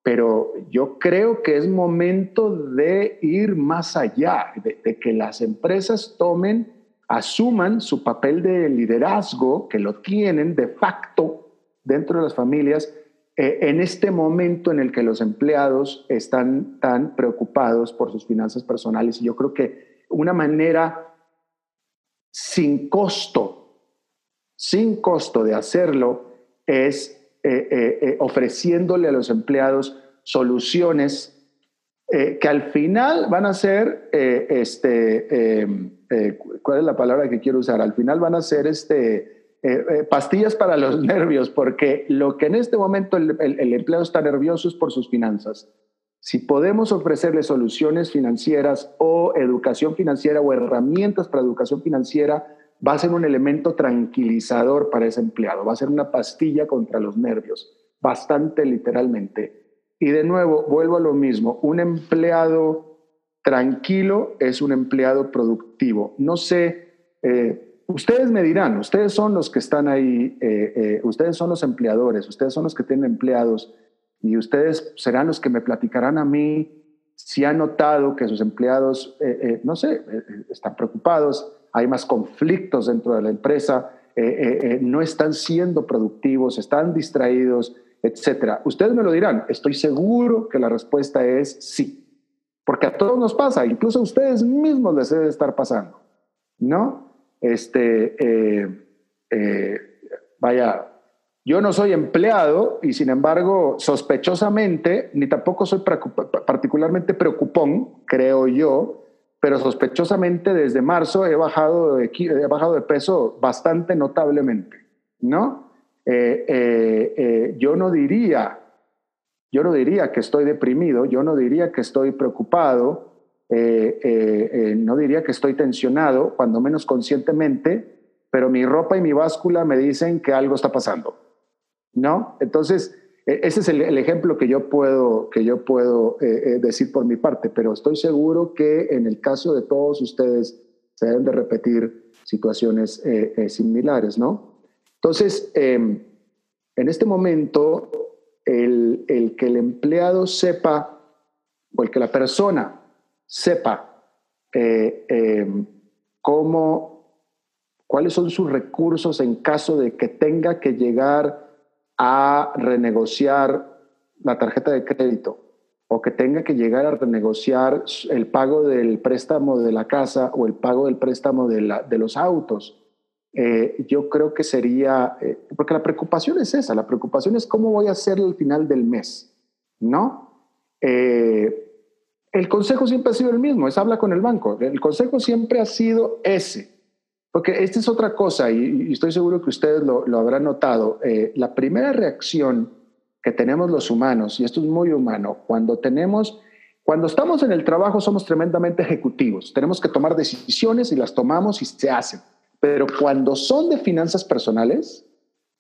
Pero yo creo que es momento de ir más allá, de que las empresas tomen, asuman su papel de liderazgo, que lo tienen de facto dentro de las familias, eh, en este momento en el que los empleados están tan preocupados por sus finanzas personales. Yo creo que una manera sin costo, sin costo de hacerlo es eh, eh, ofreciéndole a los empleados soluciones que al final van a ser, este, ¿cuál es la palabra que quiero usar? Al final van a ser este, eh, eh, pastillas para los nervios, porque lo que en este momento el, el, empleado está nervioso es por sus finanzas. Si podemos ofrecerle soluciones financieras o educación financiera o herramientas para educación financiera, va a ser un elemento tranquilizador para ese empleado, va a ser una pastilla contra los nervios, bastante literalmente. Y de nuevo, vuelvo a lo mismo, un empleado tranquilo es un empleado productivo. No sé, eh, Ustedes me dirán, ustedes son los que están ahí, eh, eh, ustedes son los empleadores, ustedes son los que tienen empleados y ustedes serán los que me platicarán a mí si han notado que sus empleados, eh, no sé, están preocupados, hay más conflictos dentro de la empresa, no están siendo productivos, están distraídos, etcétera. Ustedes me lo dirán, estoy seguro que la respuesta es sí, porque a todos nos pasa, incluso a ustedes mismos les debe estar pasando, ¿no? Este, eh, eh, vaya, yo no soy empleado y sin embargo, sospechosamente, ni tampoco soy particularmente preocupón, creo yo, pero sospechosamente desde marzo he bajado de, he bajado de peso bastante notablemente, ¿no? Eh, yo no diría, yo no diría que estoy deprimido, yo no diría que estoy preocupado, eh, eh, eh, no diría que estoy tensionado, cuando menos conscientemente, pero mi ropa y mi báscula me dicen que algo está pasando, ¿no? Entonces, e, ese es el, ejemplo que yo puedo, que yo puedo decir por mi parte, pero estoy seguro que en el caso de todos ustedes se deben de repetir situaciones similares, ¿no? Entonces, em, en este momento, el, el, que el empleado sepa, o el que la persona sepa em, cómo, cuáles son sus recursos en caso de que tenga que llegar a renegociar la tarjeta de crédito o que tenga que llegar a renegociar el pago del préstamo de la casa o el pago del préstamo de, la, de los autos, eh, yo creo que sería, eh, porque la preocupación es esa, la preocupación es cómo voy a hacer al final del mes, ¿no? Eh, el consejo siempre ha sido el mismo, es habla con el banco, el consejo siempre ha sido ese, porque esta es otra cosa y, estoy seguro que ustedes lo, habrán notado. Eh, la primera reacción que tenemos los humanos, y esto es muy humano, cuando tenemos, cuando estamos en el trabajo somos tremendamente ejecutivos. Tenemos que tomar decisiones y las tomamos y se hacen. Pero cuando son de finanzas personales,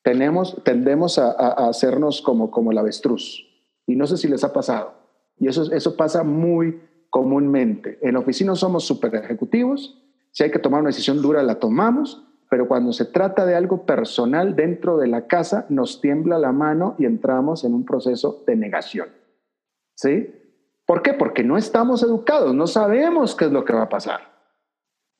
tenemos, tendemos a, a, hacernos como, como el avestruz. Y no sé si les ha pasado. Y eso, eso pasa muy comúnmente. En oficina somos súper ejecutivos si hay que tomar una decisión dura, la tomamos, pero cuando se trata de algo personal dentro de la casa, nos tiembla la mano y entramos en un proceso de negación. ¿Sí? ¿Por qué? Porque no estamos educados, no sabemos qué es lo que va a pasar.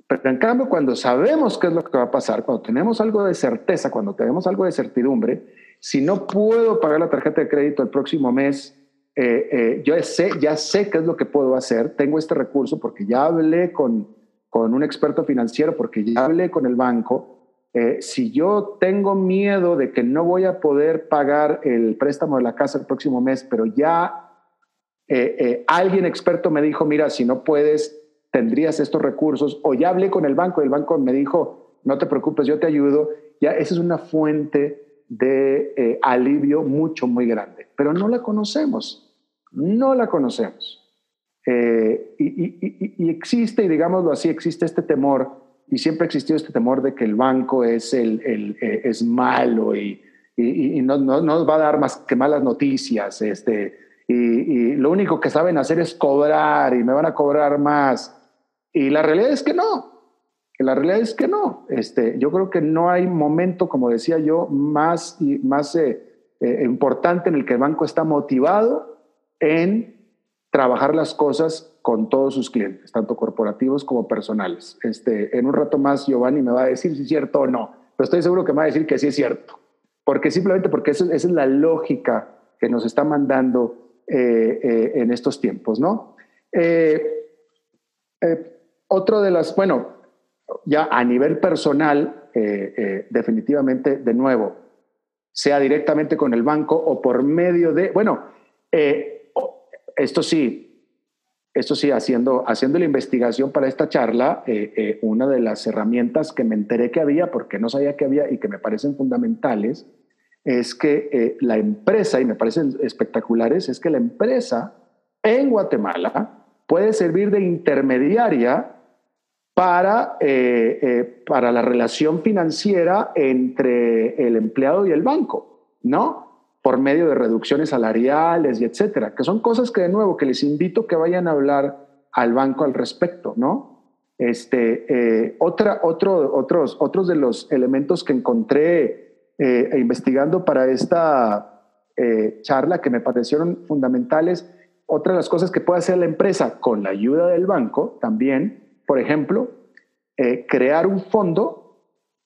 Pero en cambio, cuando sabemos qué es lo que va a pasar, cuando tenemos algo de certeza, cuando tenemos algo de certidumbre, si no puedo pagar la tarjeta de crédito el próximo mes, eh, eh, yo sé, ya sé qué es lo que puedo hacer, tengo este recurso porque ya hablé con, con un experto financiero porque ya hablé con el banco. Eh, si yo tengo miedo de que no voy a poder pagar el préstamo de la casa el próximo mes, pero ya alguien experto me dijo, mira, si no puedes, tendrías estos recursos, o ya hablé con el banco y el banco me dijo, no te preocupes, yo te ayudo, ya esa es una fuente de alivio mucho, muy grande, pero no la conocemos, no la conocemos. Eh, y, existe, y digámoslo así, existe este temor, y siempre ha existido este temor de que el banco es, el, eh, es malo y, no, no, nos va a dar más que malas noticias. Este, y, lo único que saben hacer es cobrar y me van a cobrar más. Y la realidad es que no. La realidad es que no. Este, yo creo que no hay momento, como decía yo, más, más eh, importante en el que el banco está motivado en trabajar las cosas con todos sus clientes, tanto corporativos como personales. Este, en un rato más Giovanni me va a decir si es cierto o no, pero estoy seguro que me va a decir que sí es cierto, porque simplemente porque eso, esa es la lógica que nos está mandando eh, eh, en estos tiempos, ¿no? Eh, otro de las, bueno, ya a nivel personal, definitivamente, de nuevo, sea directamente con el banco o por medio de, bueno, esto sí, esto sí, haciendo, haciendo la investigación para esta charla, eh, eh, una de las herramientas que me enteré que había, porque no sabía que había y que me parecen fundamentales, es que eh, la empresa, y me parecen espectaculares, es que la empresa en Guatemala puede servir de intermediaria para, para la relación financiera entre el empleado y el banco, ¿no? Por medio de reducciones salariales y etcétera, que son cosas que de nuevo que les invito que vayan a hablar al banco al respecto, ¿no? Este, eh, otra, otro, otros, otros de los elementos que encontré eh, investigando para esta eh, charla que me parecieron fundamentales, otra de las cosas que puede hacer la empresa con la ayuda del banco también, por ejemplo, crear un fondo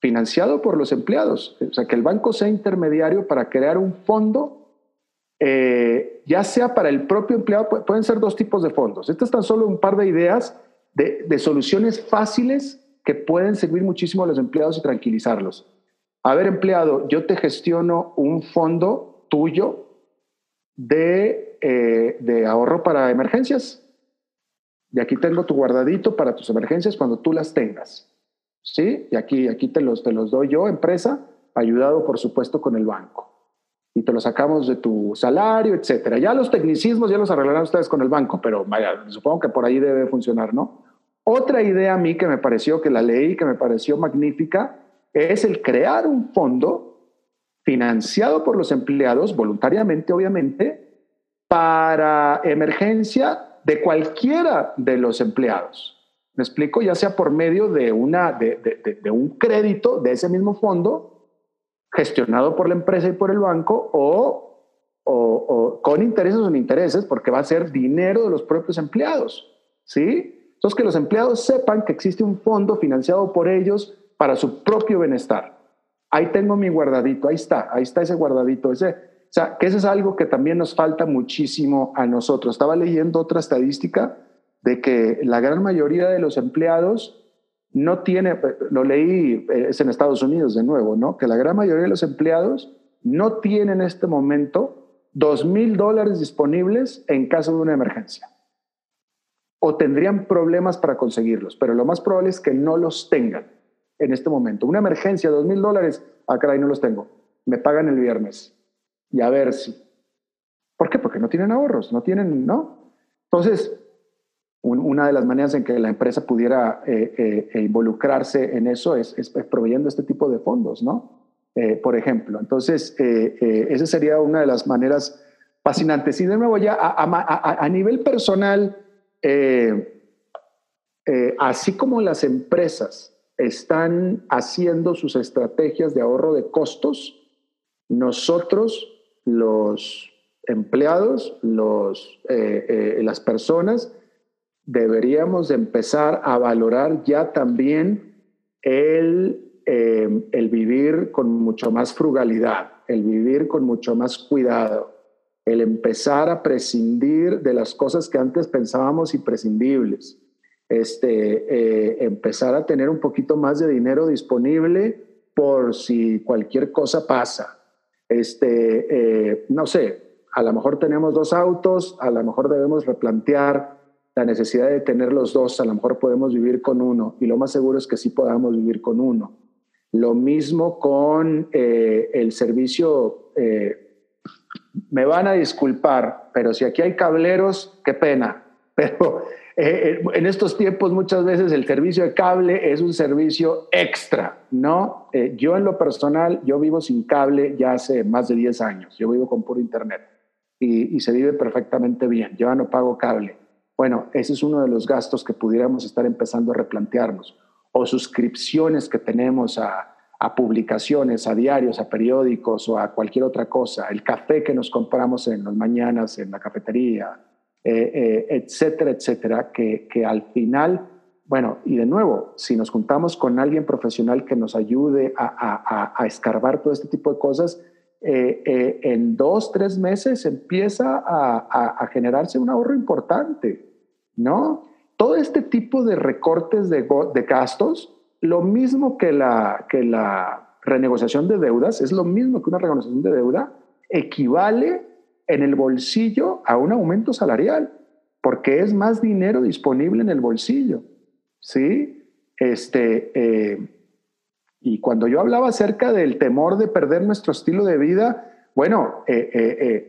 financiado por los empleados. O sea, que el banco sea intermediario para crear un fondo, eh, ya sea para el propio empleado, pueden ser dos tipos de fondos. Estas tan solo un par de ideas de, de soluciones fáciles que pueden servir muchísimo a los empleados y tranquilizarlos. A ver, empleado, yo te gestiono un fondo tuyo de, eh, de ahorro para emergencias. Y aquí tengo tu guardadito para tus emergencias cuando tú las tengas. ¿Sí? Y aquí, aquí te, los, te los doy yo, empresa, ayudado por supuesto con el banco. Y te lo sacamos de tu salario, etcétera. Ya los tecnicismos ya los arreglarán ustedes con el banco, pero supongo que por ahí debe funcionar, ¿no? Otra idea a mí que me pareció, que la leí, que me pareció magnífica, es el crear un fondo financiado por los empleados, voluntariamente obviamente, para emergencia de cualquiera de los empleados. ¿Me explico? Ya sea por medio de, una, de, un crédito de ese mismo fondo gestionado por la empresa y por el banco o, o, con intereses o sin intereses, porque va a ser dinero de los propios empleados. ¿Sí? Entonces, que los empleados sepan que existe un fondo financiado por ellos para su propio bienestar. Ahí tengo mi guardadito, ahí está, ahí está ese guardadito, ese, o sea, que eso es algo que también nos falta muchísimo a nosotros. Estaba leyendo otra estadística de que la gran mayoría de los empleados no tiene, lo leí, es en Estados Unidos de nuevo, ¿no? Que la gran mayoría de los empleados no tienen en este momento dos mil dólares disponibles en caso de una emergencia. O tendrían problemas para conseguirlos, pero lo más probable es que no los tengan en este momento. Una emergencia, dos mil dólares, ah, caray, no los tengo. Me pagan el viernes. Y a ver si. ¿Por qué? Porque no tienen ahorros, no tienen, ¿no? Entonces, una de las maneras en que la empresa pudiera eh, eh, e involucrarse en eso es, proveyendo este tipo de fondos, ¿no? Eh, por ejemplo. Entonces, esa sería una de las maneras fascinantes. Y de nuevo, ya a, a nivel personal, así como las empresas están haciendo sus estrategias de ahorro de costos, nosotros, los empleados, los, las personas, deberíamos empezar a valorar ya también el, eh, el vivir con mucho más frugalidad, el vivir con mucho más cuidado, el empezar a prescindir de las cosas que antes pensábamos imprescindibles, este, eh, empezar a tener un poquito más de dinero disponible por si cualquier cosa pasa. Este, eh, no sé, a lo mejor tenemos dos autos, a lo mejor debemos replantear la necesidad de tener los dos, a lo mejor podemos vivir con uno y lo más seguro es que sí podamos vivir con uno. Lo mismo con eh, el servicio, eh, me van a disculpar, pero si aquí hay cableros, qué pena, pero eh, en estos tiempos muchas veces el servicio de cable es un servicio extra, ¿no? yo en lo personal, yo vivo sin cable ya hace más de 10 años, yo vivo con puro internet y, se vive perfectamente bien, yo no pago cable bueno, ese es uno de los gastos que pudiéramos estar empezando a replantearnos. O suscripciones que tenemos a, publicaciones, a diarios, a periódicos o a cualquier otra cosa. El café que nos compramos en las mañanas en la cafetería, eh, eh, etcétera, etcétera, que, al final, bueno, y de nuevo, si nos juntamos con alguien profesional que nos ayude a, escarbar todo este tipo de cosas, eh, en dos, tres meses empieza a, generarse un ahorro importante. ¿No? Todo este tipo de recortes de, gastos, lo mismo que la, que la renegociación de deudas, es lo mismo que una renegociación de deuda, equivale en el bolsillo a un aumento salarial, porque es más dinero disponible en el bolsillo, ¿sí? Este, eh, y cuando yo hablaba acerca del temor de perder nuestro estilo de vida, bueno, eh,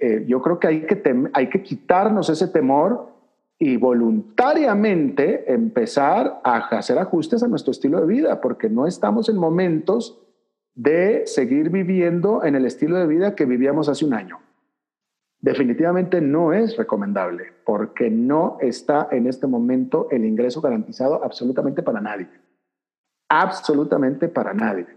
eh, yo creo que hay que, hay que quitarnos ese temor y voluntariamente empezar a hacer ajustes a nuestro estilo de vida, porque no estamos en momentos de seguir viviendo en el estilo de vida que vivíamos hace un año. Definitivamente no es recomendable, porque no está en este momento el ingreso garantizado absolutamente para nadie. Absolutamente para nadie.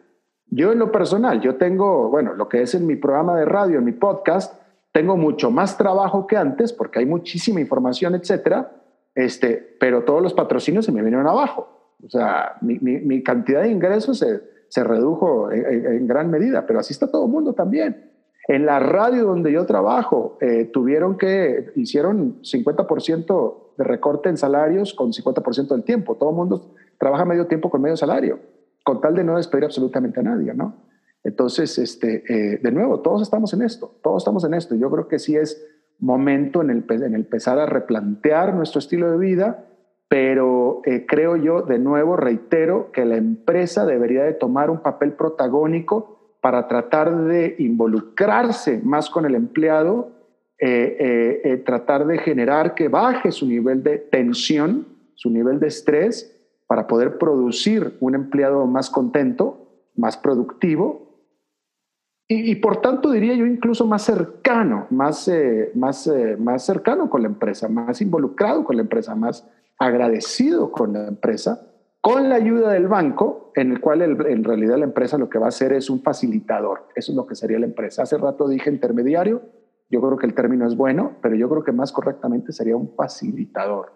Yo en lo personal, yo tengo, bueno, lo que es en mi programa de radio, en mi podcast, tengo mucho más trabajo que antes porque hay muchísima información, etcétera, este, pero todos los patrocinios se me vinieron abajo. O sea, mi, cantidad de ingresos se, redujo en, gran medida, pero así está todo el mundo también. En la radio donde yo trabajo, eh, tuvieron que, hicieron 50% de recorte en salarios con 50% del tiempo. Todo el mundo trabaja medio tiempo con medio salario, con tal de no despedir absolutamente a nadie, ¿no? Entonces, este, eh, de nuevo, todos estamos en esto, todos estamos en esto. Yo creo que sí es momento en el, en empezar a replantear nuestro estilo de vida, pero eh, creo yo, de nuevo, reitero, que la empresa debería de tomar un papel protagónico para tratar de involucrarse más con el empleado, eh, tratar de generar que baje su nivel de tensión, su nivel de estrés, para poder producir un empleado más contento, más productivo y, por tanto diría yo incluso más cercano, más, eh, más, eh, más cercano con la empresa, más involucrado con la empresa, más agradecido con la empresa, con la ayuda del banco, en el cual en realidad la empresa lo que va a hacer es un facilitador. Eso es lo que sería la empresa. Hace rato dije intermediario, yo creo que el término es bueno, pero yo creo que más correctamente sería un facilitador.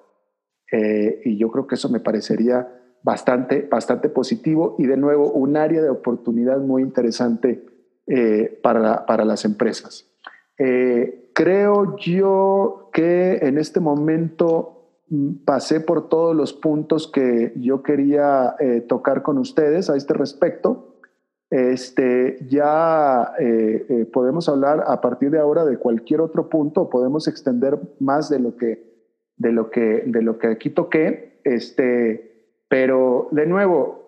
Eh, y yo creo que eso me parecería bastante, bastante positivo y de nuevo un área de oportunidad muy interesante eh, para, para, las empresas. Eh, creo yo que en este momento mm, pasé por todos los puntos que yo quería eh, tocar con ustedes a este respecto. Este, ya podemos hablar a partir de ahora de cualquier otro punto, podemos extender más de lo que, de lo que, de lo que aquí toqué. Este, pero de nuevo,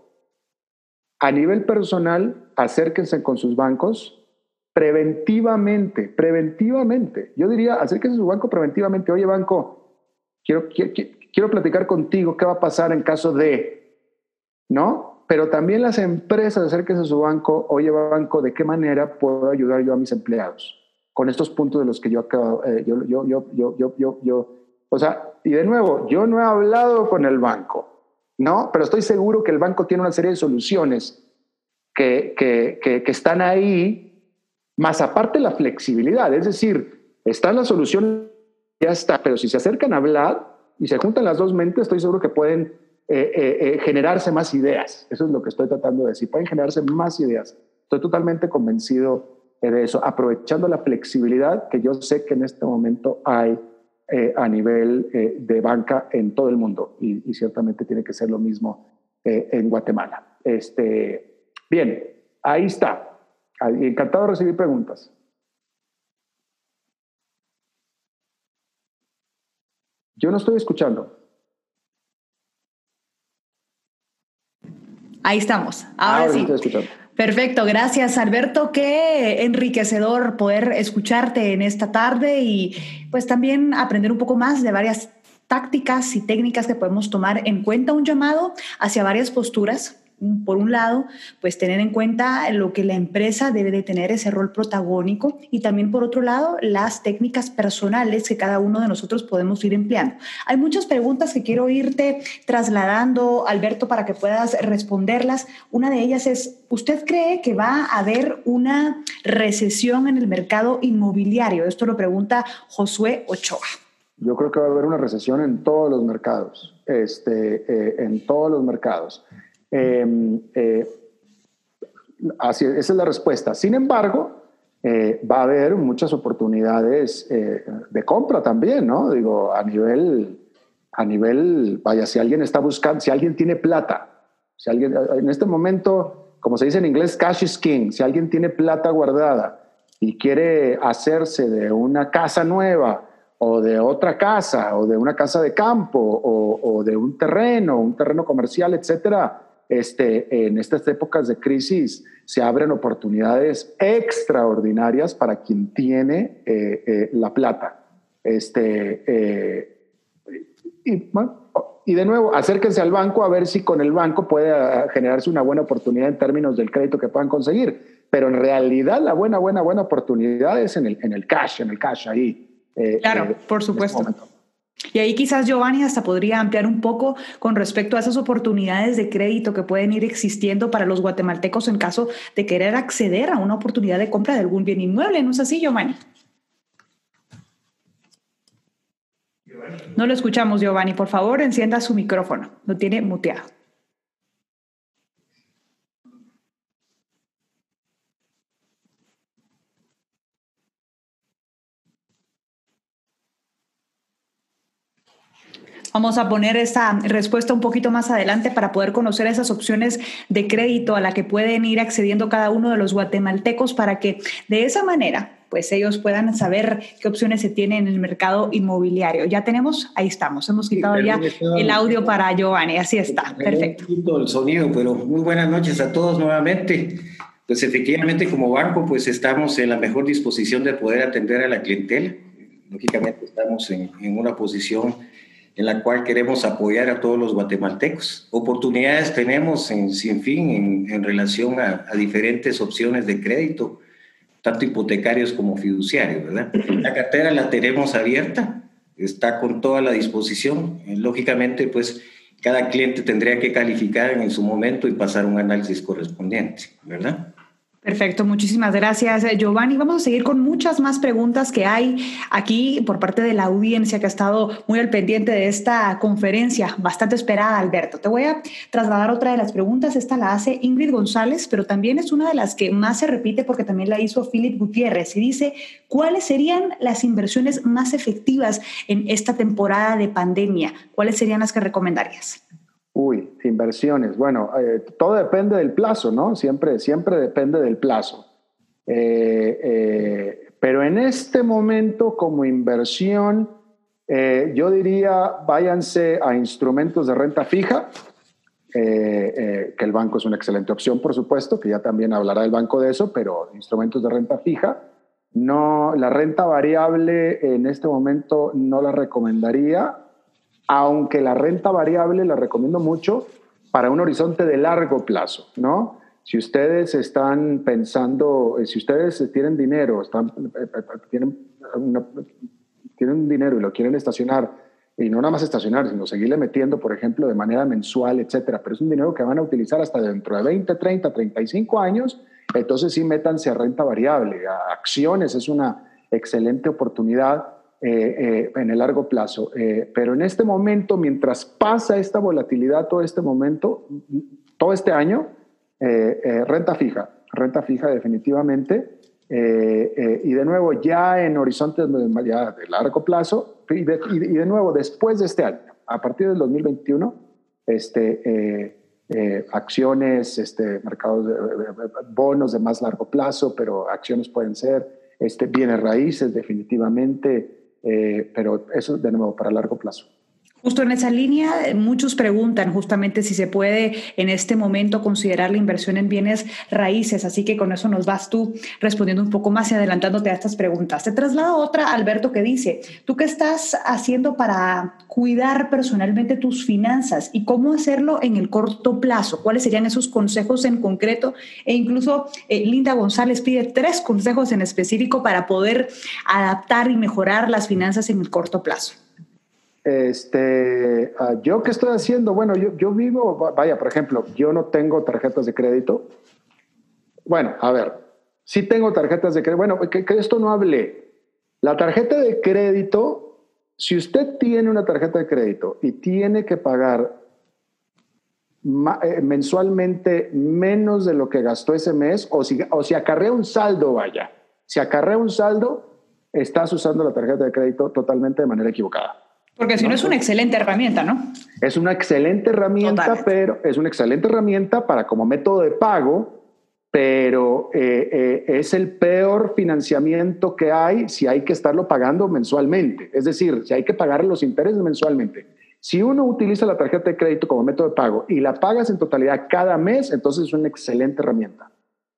a nivel personal, acérquense con sus bancos preventivamente, preventivamente. Yo diría, acérquense a su banco preventivamente. Oye, banco, quiero, quiero, platicar contigo qué va a pasar en caso de, ¿no? Pero también las empresas, acérquense a su banco. Oye, banco, ¿de qué manera puedo ayudar yo a mis empleados? Con estos puntos de los que yo acabo, eh, yo, yo, yo, yo, yo, yo, o sea, y de nuevo, yo no he hablado con el banco. ¿No? Pero estoy seguro que el banco tiene una serie de soluciones que, que, que, están ahí, más aparte la flexibilidad, es decir, está la solución, ya está, pero si se acercan a hablar y se juntan las dos mentes, estoy seguro que pueden eh, eh, eh, generarse más ideas. Eso es lo que estoy tratando de decir, pueden generarse más ideas. Estoy totalmente convencido de eso, aprovechando la flexibilidad que yo sé que en este momento hay eh, a nivel eh, de banca en todo el mundo y, ciertamente tiene que ser lo mismo eh, en Guatemala. Este, bien, ahí está. Encantado de recibir preguntas. Yo no estoy escuchando. Ahí estamos. Ahora, sí. Estoy escuchando. Perfecto, gracias Alberto. Qué enriquecedor poder escucharte en esta tarde y pues también aprender un poco más de varias tácticas y técnicas que podemos tomar en cuenta un llamado hacia varias posturas por un lado, pues tener en cuenta lo que la empresa debe de tener ese rol protagónico y también por otro lado las técnicas personales que cada uno de nosotros podemos ir empleando. Hay muchas preguntas que quiero irte trasladando, Alberto, para que puedas responderlas. Una de ellas es, ¿usted cree que va a haber una recesión en el mercado inmobiliario? Esto lo pregunta Josué Ochoa. Yo creo que va a haber una recesión en todos los mercados, este, eh, en todos los mercados. Em, eh, así, esa es la respuesta. Sin embargo, eh, va a haber muchas oportunidades eh, de compra también, ¿no? Digo, a nivel, a nivel, vaya, si alguien está buscando, si alguien tiene plata, si alguien, en este momento, como se dice en inglés, cash is king, si alguien tiene plata guardada y quiere hacerse de una casa nueva o de otra casa o de una casa de campo o, o de un terreno, un terreno comercial, etcétera, este, en estas épocas de crisis se abren oportunidades extraordinarias para quien tiene eh, eh, la plata. Este, eh, y, y, de nuevo, acérquense al banco a ver si con el banco puede ah, generarse una buena oportunidad en términos del crédito que puedan conseguir. Pero en realidad la buena, buena, buena oportunidad es en el, en el cash, en el cash ahí. claro, por este supuesto. Y ahí quizás Giovanni hasta podría ampliar un poco con respecto a esas oportunidades de crédito que pueden ir existiendo para los guatemaltecos en caso de querer acceder a una oportunidad de compra de algún bien inmueble. ¿No es así, Giovanni? No lo escuchamos, Giovanni. Por favor, encienda su micrófono. Lo tiene muteado. Vamos a poner esa respuesta un poquito más adelante para poder conocer esas opciones de crédito a la que pueden ir accediendo cada uno de los guatemaltecos para que de esa manera pues ellos puedan saber qué opciones se tienen en el mercado inmobiliario. Ya tenemos, ahí estamos, hemos quitado ya el audio para Giovanni, así está, perfecto. El sonido, pero muy buenas noches a todos nuevamente. Pues efectivamente como banco pues estamos en la mejor disposición de poder atender a la clientela. Lógicamente estamos en, en una posición en la cual queremos apoyar a todos los guatemaltecos. Oportunidades tenemos en, sin fin en, relación a, diferentes opciones de crédito tanto hipotecarios como fiduciarios, ¿verdad? La cartera la tenemos abierta, está con toda la disposición. Lógicamente, pues cada cliente tendría que calificar en su momento y pasar un análisis correspondiente, ¿verdad? Perfecto, muchísimas gracias eh, Giovanni. Vamos a seguir con muchas más preguntas que hay aquí por parte de la audiencia que ha estado muy al pendiente de esta conferencia, bastante esperada, Alberto. Te voy a trasladar otra de las preguntas. Esta la hace Ingrid González, pero también es una de las que más se repite porque también la hizo Philip Gutiérrez y dice, ¿cuáles serían las inversiones más efectivas en esta temporada de pandemia? ¿Cuáles serían las que recomendarías? Uy, inversiones. Bueno, eh, todo depende del plazo, ¿no? Siempre, siempre depende del plazo. Eh, eh, pero en este momento, como inversión, yo diría, váyanse a instrumentos de renta fija, que el banco es una excelente opción, por supuesto, que ya también hablará el banco de eso, pero instrumentos de renta fija. No, la renta variable en este momento no la recomendaría aunque la renta variable la recomiendo mucho para un horizonte de largo plazo, ¿no? Si ustedes están pensando, eh, si ustedes tienen dinero, están, eh, eh, tienen, tienen dinero y lo quieren estacionar, y no nada más estacionar, sino seguirle metiendo, por ejemplo, de manera mensual, etcétera, pero es un dinero que van a utilizar hasta dentro de 20, 30, 35 años, entonces sí métanse a renta variable, acciones, es una excelente oportunidad eh, eh, en el largo plazo. Eh, pero en este momento, mientras pasa esta volatilidad, todo este momento, todo este año, renta fija, renta fija definitivamente. y de nuevo, ya en horizontes ya de largo plazo, y de, y de, nuevo, después de este año, a partir del 2021, este, acciones, este, mercados de, bonos de más largo plazo, pero acciones pueden ser, este, bienes raíces definitivamente, eh, pero eso de nuevo para largo plazo. Justo en esa línea, muchos preguntan justamente si se puede en este momento considerar la inversión en bienes raíces, así que con eso nos vas tú respondiendo un poco más y adelantándote a estas preguntas. Te traslado otra, Alberto, que dice, ¿tú qué estás haciendo para cuidar personalmente tus finanzas y cómo hacerlo en el corto plazo? ¿Cuáles serían esos consejos en concreto? E incluso eh, Linda González pide tres consejos en específico para poder adaptar y mejorar las finanzas en el corto plazo. Este, ah, ¿Yo qué estoy haciendo? Bueno, yo, vivo, vaya, por ejemplo, yo no tengo tarjetas de crédito. Bueno, a ver, sí tengo tarjetas de crédito. Bueno, que, esto no hable. La tarjeta de crédito, si usted tiene una tarjeta de crédito y tiene que pagar eh, mensualmente menos de lo que gastó ese mes, o si, o si acarrea un saldo, vaya, si acarrea un saldo, estás usando la tarjeta de crédito totalmente de manera equivocada. Porque si no, es una excelente herramienta, ¿no? Es una excelente herramienta, pero es una excelente herramienta para como método de pago, pero eh, eh, es el peor financiamiento que hay si hay que estarlo pagando mensualmente. Es decir, si hay que pagar los intereses mensualmente. Si uno utiliza la tarjeta de crédito como método de pago y la pagas en totalidad cada mes, entonces es una excelente herramienta.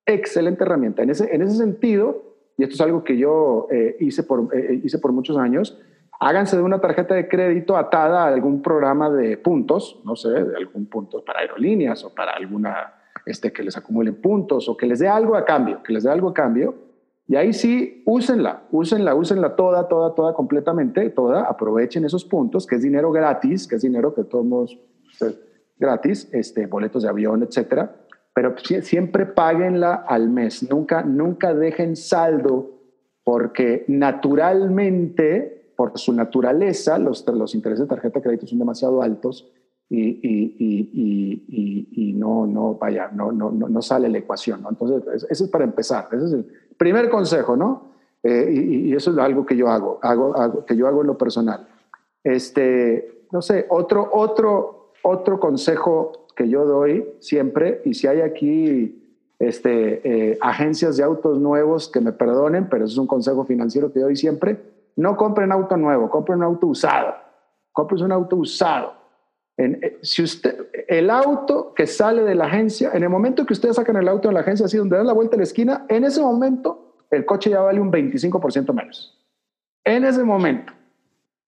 Excelente herramienta. En ese, en ese sentido, y esto es algo que yo eh, hice, por, hice por muchos años, háganse de una tarjeta de crédito atada a algún programa de puntos, no sé, de algún punto para aerolíneas o para alguna, este, que les acumulen puntos o que les dé algo a cambio, que les dé algo a cambio. Y ahí sí, úsenla, úsenla, úsenla toda, toda, toda, completamente, toda, aprovechen esos puntos, que es dinero gratis, que es dinero que todos pues, gratis, este, boletos de avión, etcétera, pero siempre páguenla al mes, nunca, nunca dejen saldo, porque naturalmente por su naturaleza, los, los intereses de tarjeta de crédito son demasiado altos y, y, y, y no, no, vaya, no, no, no, sale la ecuación. ¿no? Entonces, eso es para empezar. Ese es el primer consejo, ¿no? Eh, y, eso es algo que yo hago, hago, que yo hago en lo personal. Este, no sé, otro, otro, otro consejo que yo doy siempre, y si hay aquí este, eh, agencias de autos nuevos que me perdonen, pero eso es un consejo financiero que doy siempre, no compren auto nuevo, compren un auto usado. Compren un auto usado. En, eh, si usted, el auto que sale de la agencia, en el momento que ustedes sacan el auto de la agencia, así donde dan la vuelta a la esquina, en ese momento el coche ya vale un 25% menos. En ese momento.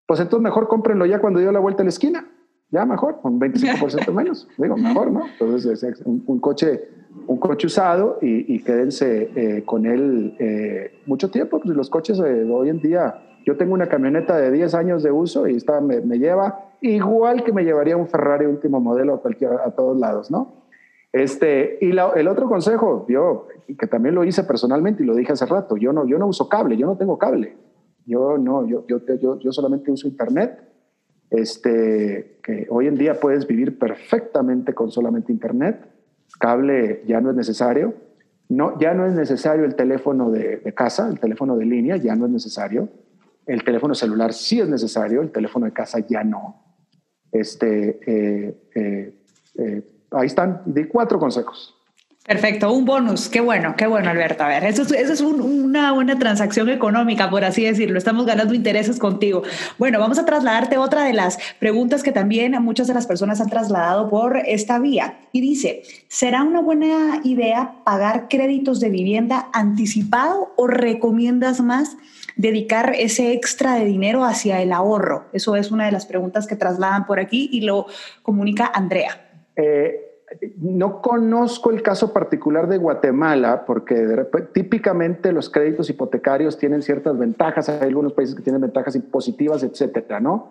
Pues entonces mejor cómprenlo ya cuando dio la vuelta a la esquina. Ya mejor, con 25% menos. Digo, mejor, ¿no? Entonces, un, un coche un coche usado y, quédense eh, con él eh, mucho tiempo. Pues los coches hoy en día, yo tengo una camioneta de 10 años de uso y está, me, lleva igual que me llevaría un Ferrari último modelo a, a todos lados, ¿no? Este, y el otro consejo, yo, que también lo hice personalmente y lo dije hace rato, yo no, yo no uso cable, yo no tengo cable. Yo no, yo, yo, yo, yo solamente uso internet. Este, que hoy en día puedes vivir perfectamente con solamente internet cable ya no es necesario. No, ya no es necesario el teléfono de, casa, el teléfono de línea ya no es necesario. El teléfono celular sí es necesario, el teléfono de casa ya no. Este, eh, eh, eh, ahí están, de cuatro consejos. Perfecto, un bonus. Qué bueno, qué bueno, Alberto. A ver, eso es, eso es una buena transacción económica, por así decirlo. Estamos ganando intereses contigo. Bueno, vamos a trasladarte otra de las preguntas que también muchas de las personas han trasladado por esta vía. Y dice, ¿será una buena idea pagar créditos de vivienda anticipado o recomiendas más dedicar ese extra de dinero hacia el ahorro? Eso es una de las preguntas que trasladan por aquí y lo comunica Andrea. Eh, no conozco el caso particular de Guatemala porque típicamente los créditos hipotecarios tienen ciertas ventajas, hay algunos países que tienen ventajas positivas, etcétera, ¿no?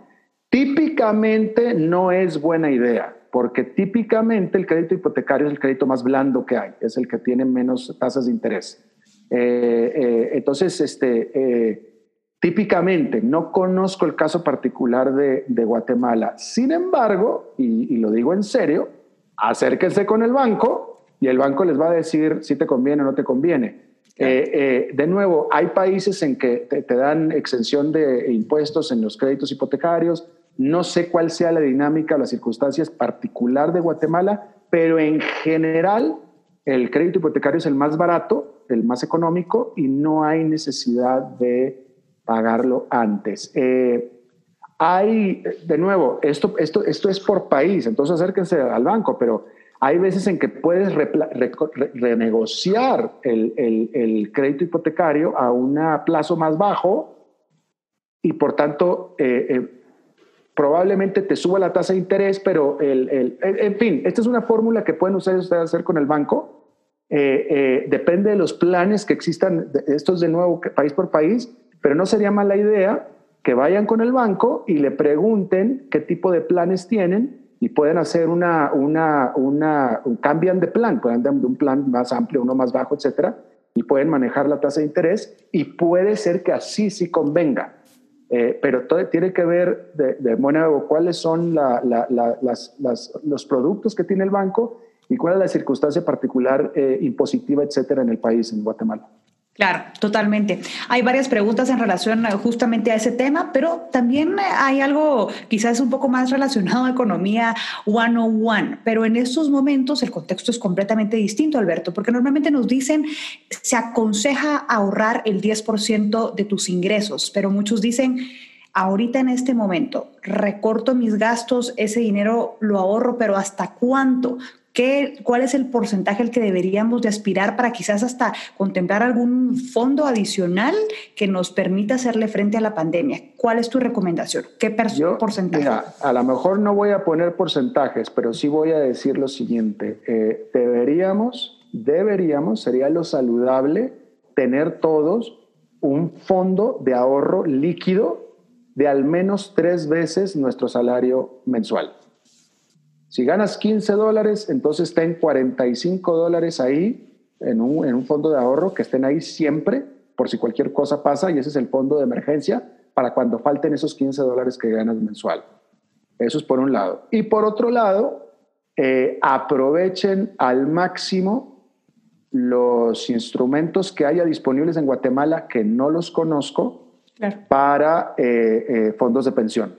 Típicamente no es buena idea, porque típicamente el crédito hipotecario es el crédito más blando que hay, es el que tiene menos tasas de interés. Eh, eh, entonces, este, eh, típicamente no conozco el caso particular de, Guatemala. Sin embargo, y lo digo en serio, acérquense con el banco y el banco les va a decir si te conviene o no te conviene. Eh, eh, de nuevo, hay países en que te, dan exención de impuestos en los créditos hipotecarios. No sé cuál sea la dinámica o las circunstancias particular de Guatemala, pero en general el crédito hipotecario es el más barato, el más económico y no hay necesidad de pagarlo antes. Eh, hay, de nuevo, esto, esto, esto es por país, entonces acérquense al banco, pero hay veces en que puedes renegociar el, el, crédito hipotecario a un plazo más bajo y por tanto eh, eh, probablemente te suba la tasa de interés, pero el, en fin, esta es una fórmula que pueden ustedes hacer con el banco. Eh, depende de los planes que existan, esto es de nuevo país por país, pero no sería mala idea que vayan con el banco y le pregunten qué tipo de planes tienen y pueden hacer una, una, una un, cambian de plan, pueden de un plan más amplio, uno más bajo, etcétera, y pueden manejar la tasa de interés y puede ser que así sí convenga. Eh, pero todo tiene que ver de, de nuevo cuáles son la, las, las, los productos que tiene el banco y cuál es la circunstancia particular eh, impositiva, etcétera, en el país, en Guatemala. Claro, totalmente. Hay varias preguntas en relación eh, justamente a ese tema, pero también hay algo quizás un poco más relacionado a economía one-on-one, pero en estos momentos el contexto es completamente distinto, Alberto, porque normalmente nos dicen se aconseja ahorrar el 10% de tus ingresos, pero muchos dicen ahorita en este momento recorto mis gastos, ese dinero lo ahorro, pero ¿hasta cuánto? ¿Qué, ¿Cuál es el porcentaje al que deberíamos de aspirar para quizás hasta contemplar algún fondo adicional que nos permita hacerle frente a la pandemia? ¿Cuál es tu recomendación? ¿Qué porcentaje? Mira, a lo mejor no voy a poner porcentajes, pero sí voy a decir lo siguiente. Eh, deberíamos, deberíamos, sería lo saludable tener todos un fondo de ahorro líquido de al menos tres veces nuestro salario mensual. Si ganas 15 dólares, entonces ten 45 dólares ahí en un, en un fondo de ahorro que estén ahí siempre por si cualquier cosa pasa y ese es el fondo de emergencia para cuando falten esos 15 dólares que ganas mensual. Eso es por un lado. Y por otro lado, eh, aprovechen al máximo los instrumentos que haya disponibles en Guatemala, que no los conozco, para eh, eh, fondos de pensión.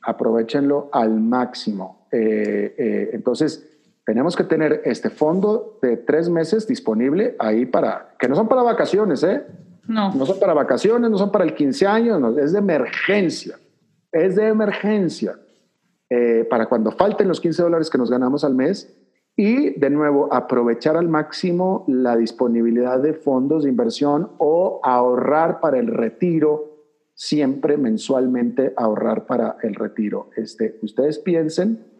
Aprovechenlo al máximo. Eh, eh, entonces, tenemos que tener este fondo de tres meses disponible ahí para, que no son para vacaciones, ¿eh? No. No son para vacaciones, no son para el 15 años, no, es de emergencia. Es de emergencia. Eh, para cuando falten los 15 dólares que nos ganamos al mes. Y de nuevo, aprovechar al máximo la disponibilidad de fondos de inversión o ahorrar para el retiro, siempre mensualmente ahorrar para el retiro. Este, ustedes piensen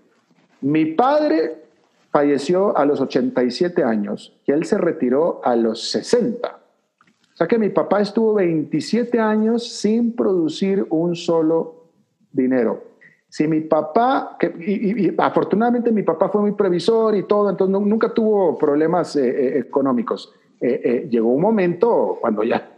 mi padre falleció a los 87 años y él se retiró a los 60. O sea que mi papá estuvo 27 años sin producir un solo dinero. Si mi papá, que, y, afortunadamente mi papá fue muy previsor y todo, entonces nunca tuvo problemas eh, eh, económicos. Eh, llegó un momento cuando ya,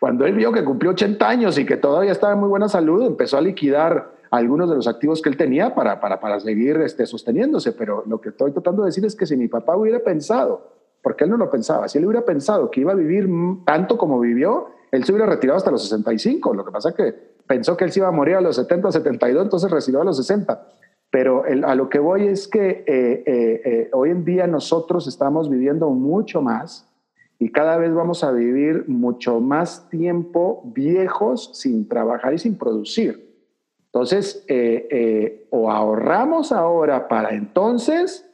cuando él vio que cumplió 80 años y que todavía estaba en muy buena salud, empezó a liquidar algunos de los activos que él tenía para, para, para seguir este, sosteniéndose. Pero lo que estoy tratando de decir es que si mi papá hubiera pensado, porque él no lo pensaba, si él hubiera pensado que iba a vivir tanto como vivió, él se hubiera retirado hasta los 65. Lo que pasa es que pensó que él se iba a morir a los 70, 72, entonces recibió a los 60. Pero a lo que voy es que eh, eh, eh, hoy en día nosotros estamos viviendo mucho más y cada vez vamos a vivir mucho más tiempo viejos sin trabajar y sin producir. Entonces, o ahorramos ahora para entonces,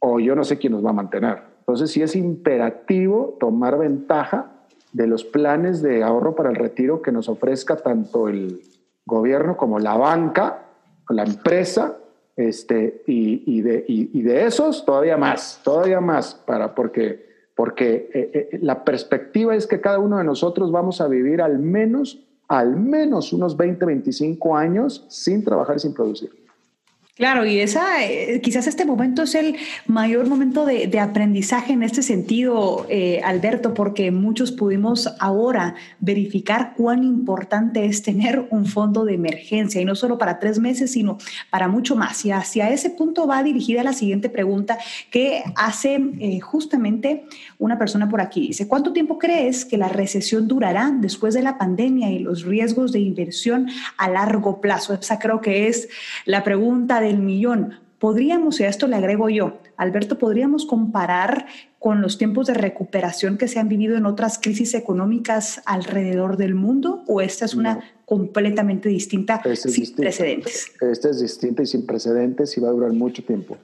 o yo no sé quién nos va a mantener. Entonces, sí es imperativo tomar ventaja de los planes de ahorro para el retiro que nos ofrezca tanto el gobierno como la banca, la empresa, este, y, de, y, de, esos todavía más, todavía más, para, porque, porque eh, eh, la perspectiva es que cada uno de nosotros vamos a vivir al menos, al menos unos 20, 25 años sin trabajar y sin producir. Claro, y esa, eh, quizás este momento es el mayor momento de, aprendizaje en este sentido, eh, Alberto, porque muchos pudimos ahora verificar cuán importante es tener un fondo de emergencia, y no solo para tres meses, sino para mucho más. Y hacia ese punto va dirigida la siguiente pregunta que hace eh, justamente una persona por aquí. Dice, ¿cuánto tiempo crees que la recesión durará después de la pandemia y los riesgos de inversión a largo plazo? Esa creo que es la pregunta del millón. Podríamos, y a esto le agrego yo, Alberto, podríamos comparar con los tiempos de recuperación que se han vivido en otras crisis económicas alrededor del mundo o esta es una completamente distinta este sin precedentes? Esta es distinta y sin precedentes y va a durar mucho tiempo.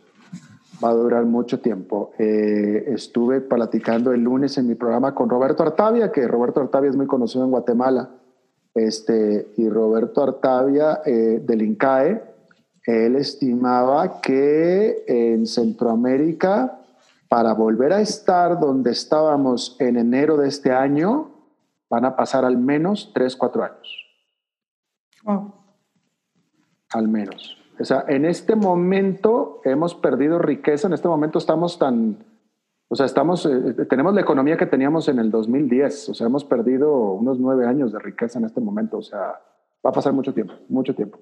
Va a durar mucho tiempo. Eh, estuve platicando el lunes en mi programa con Roberto Artavia, que Roberto Artavia es muy conocido en Guatemala, este, y Roberto Artavia eh, del INCAE, él estimaba que en Centroamérica, para volver a estar donde estábamos en enero de este año, van a pasar al menos 3, 4 años. Al menos. O sea, en este momento hemos perdido riqueza, en este momento estamos tan, o sea, estamos, eh, tenemos la economía que teníamos en el 2010, o sea, hemos perdido unos nueve años de riqueza en este momento, o sea, va a pasar mucho tiempo, mucho tiempo.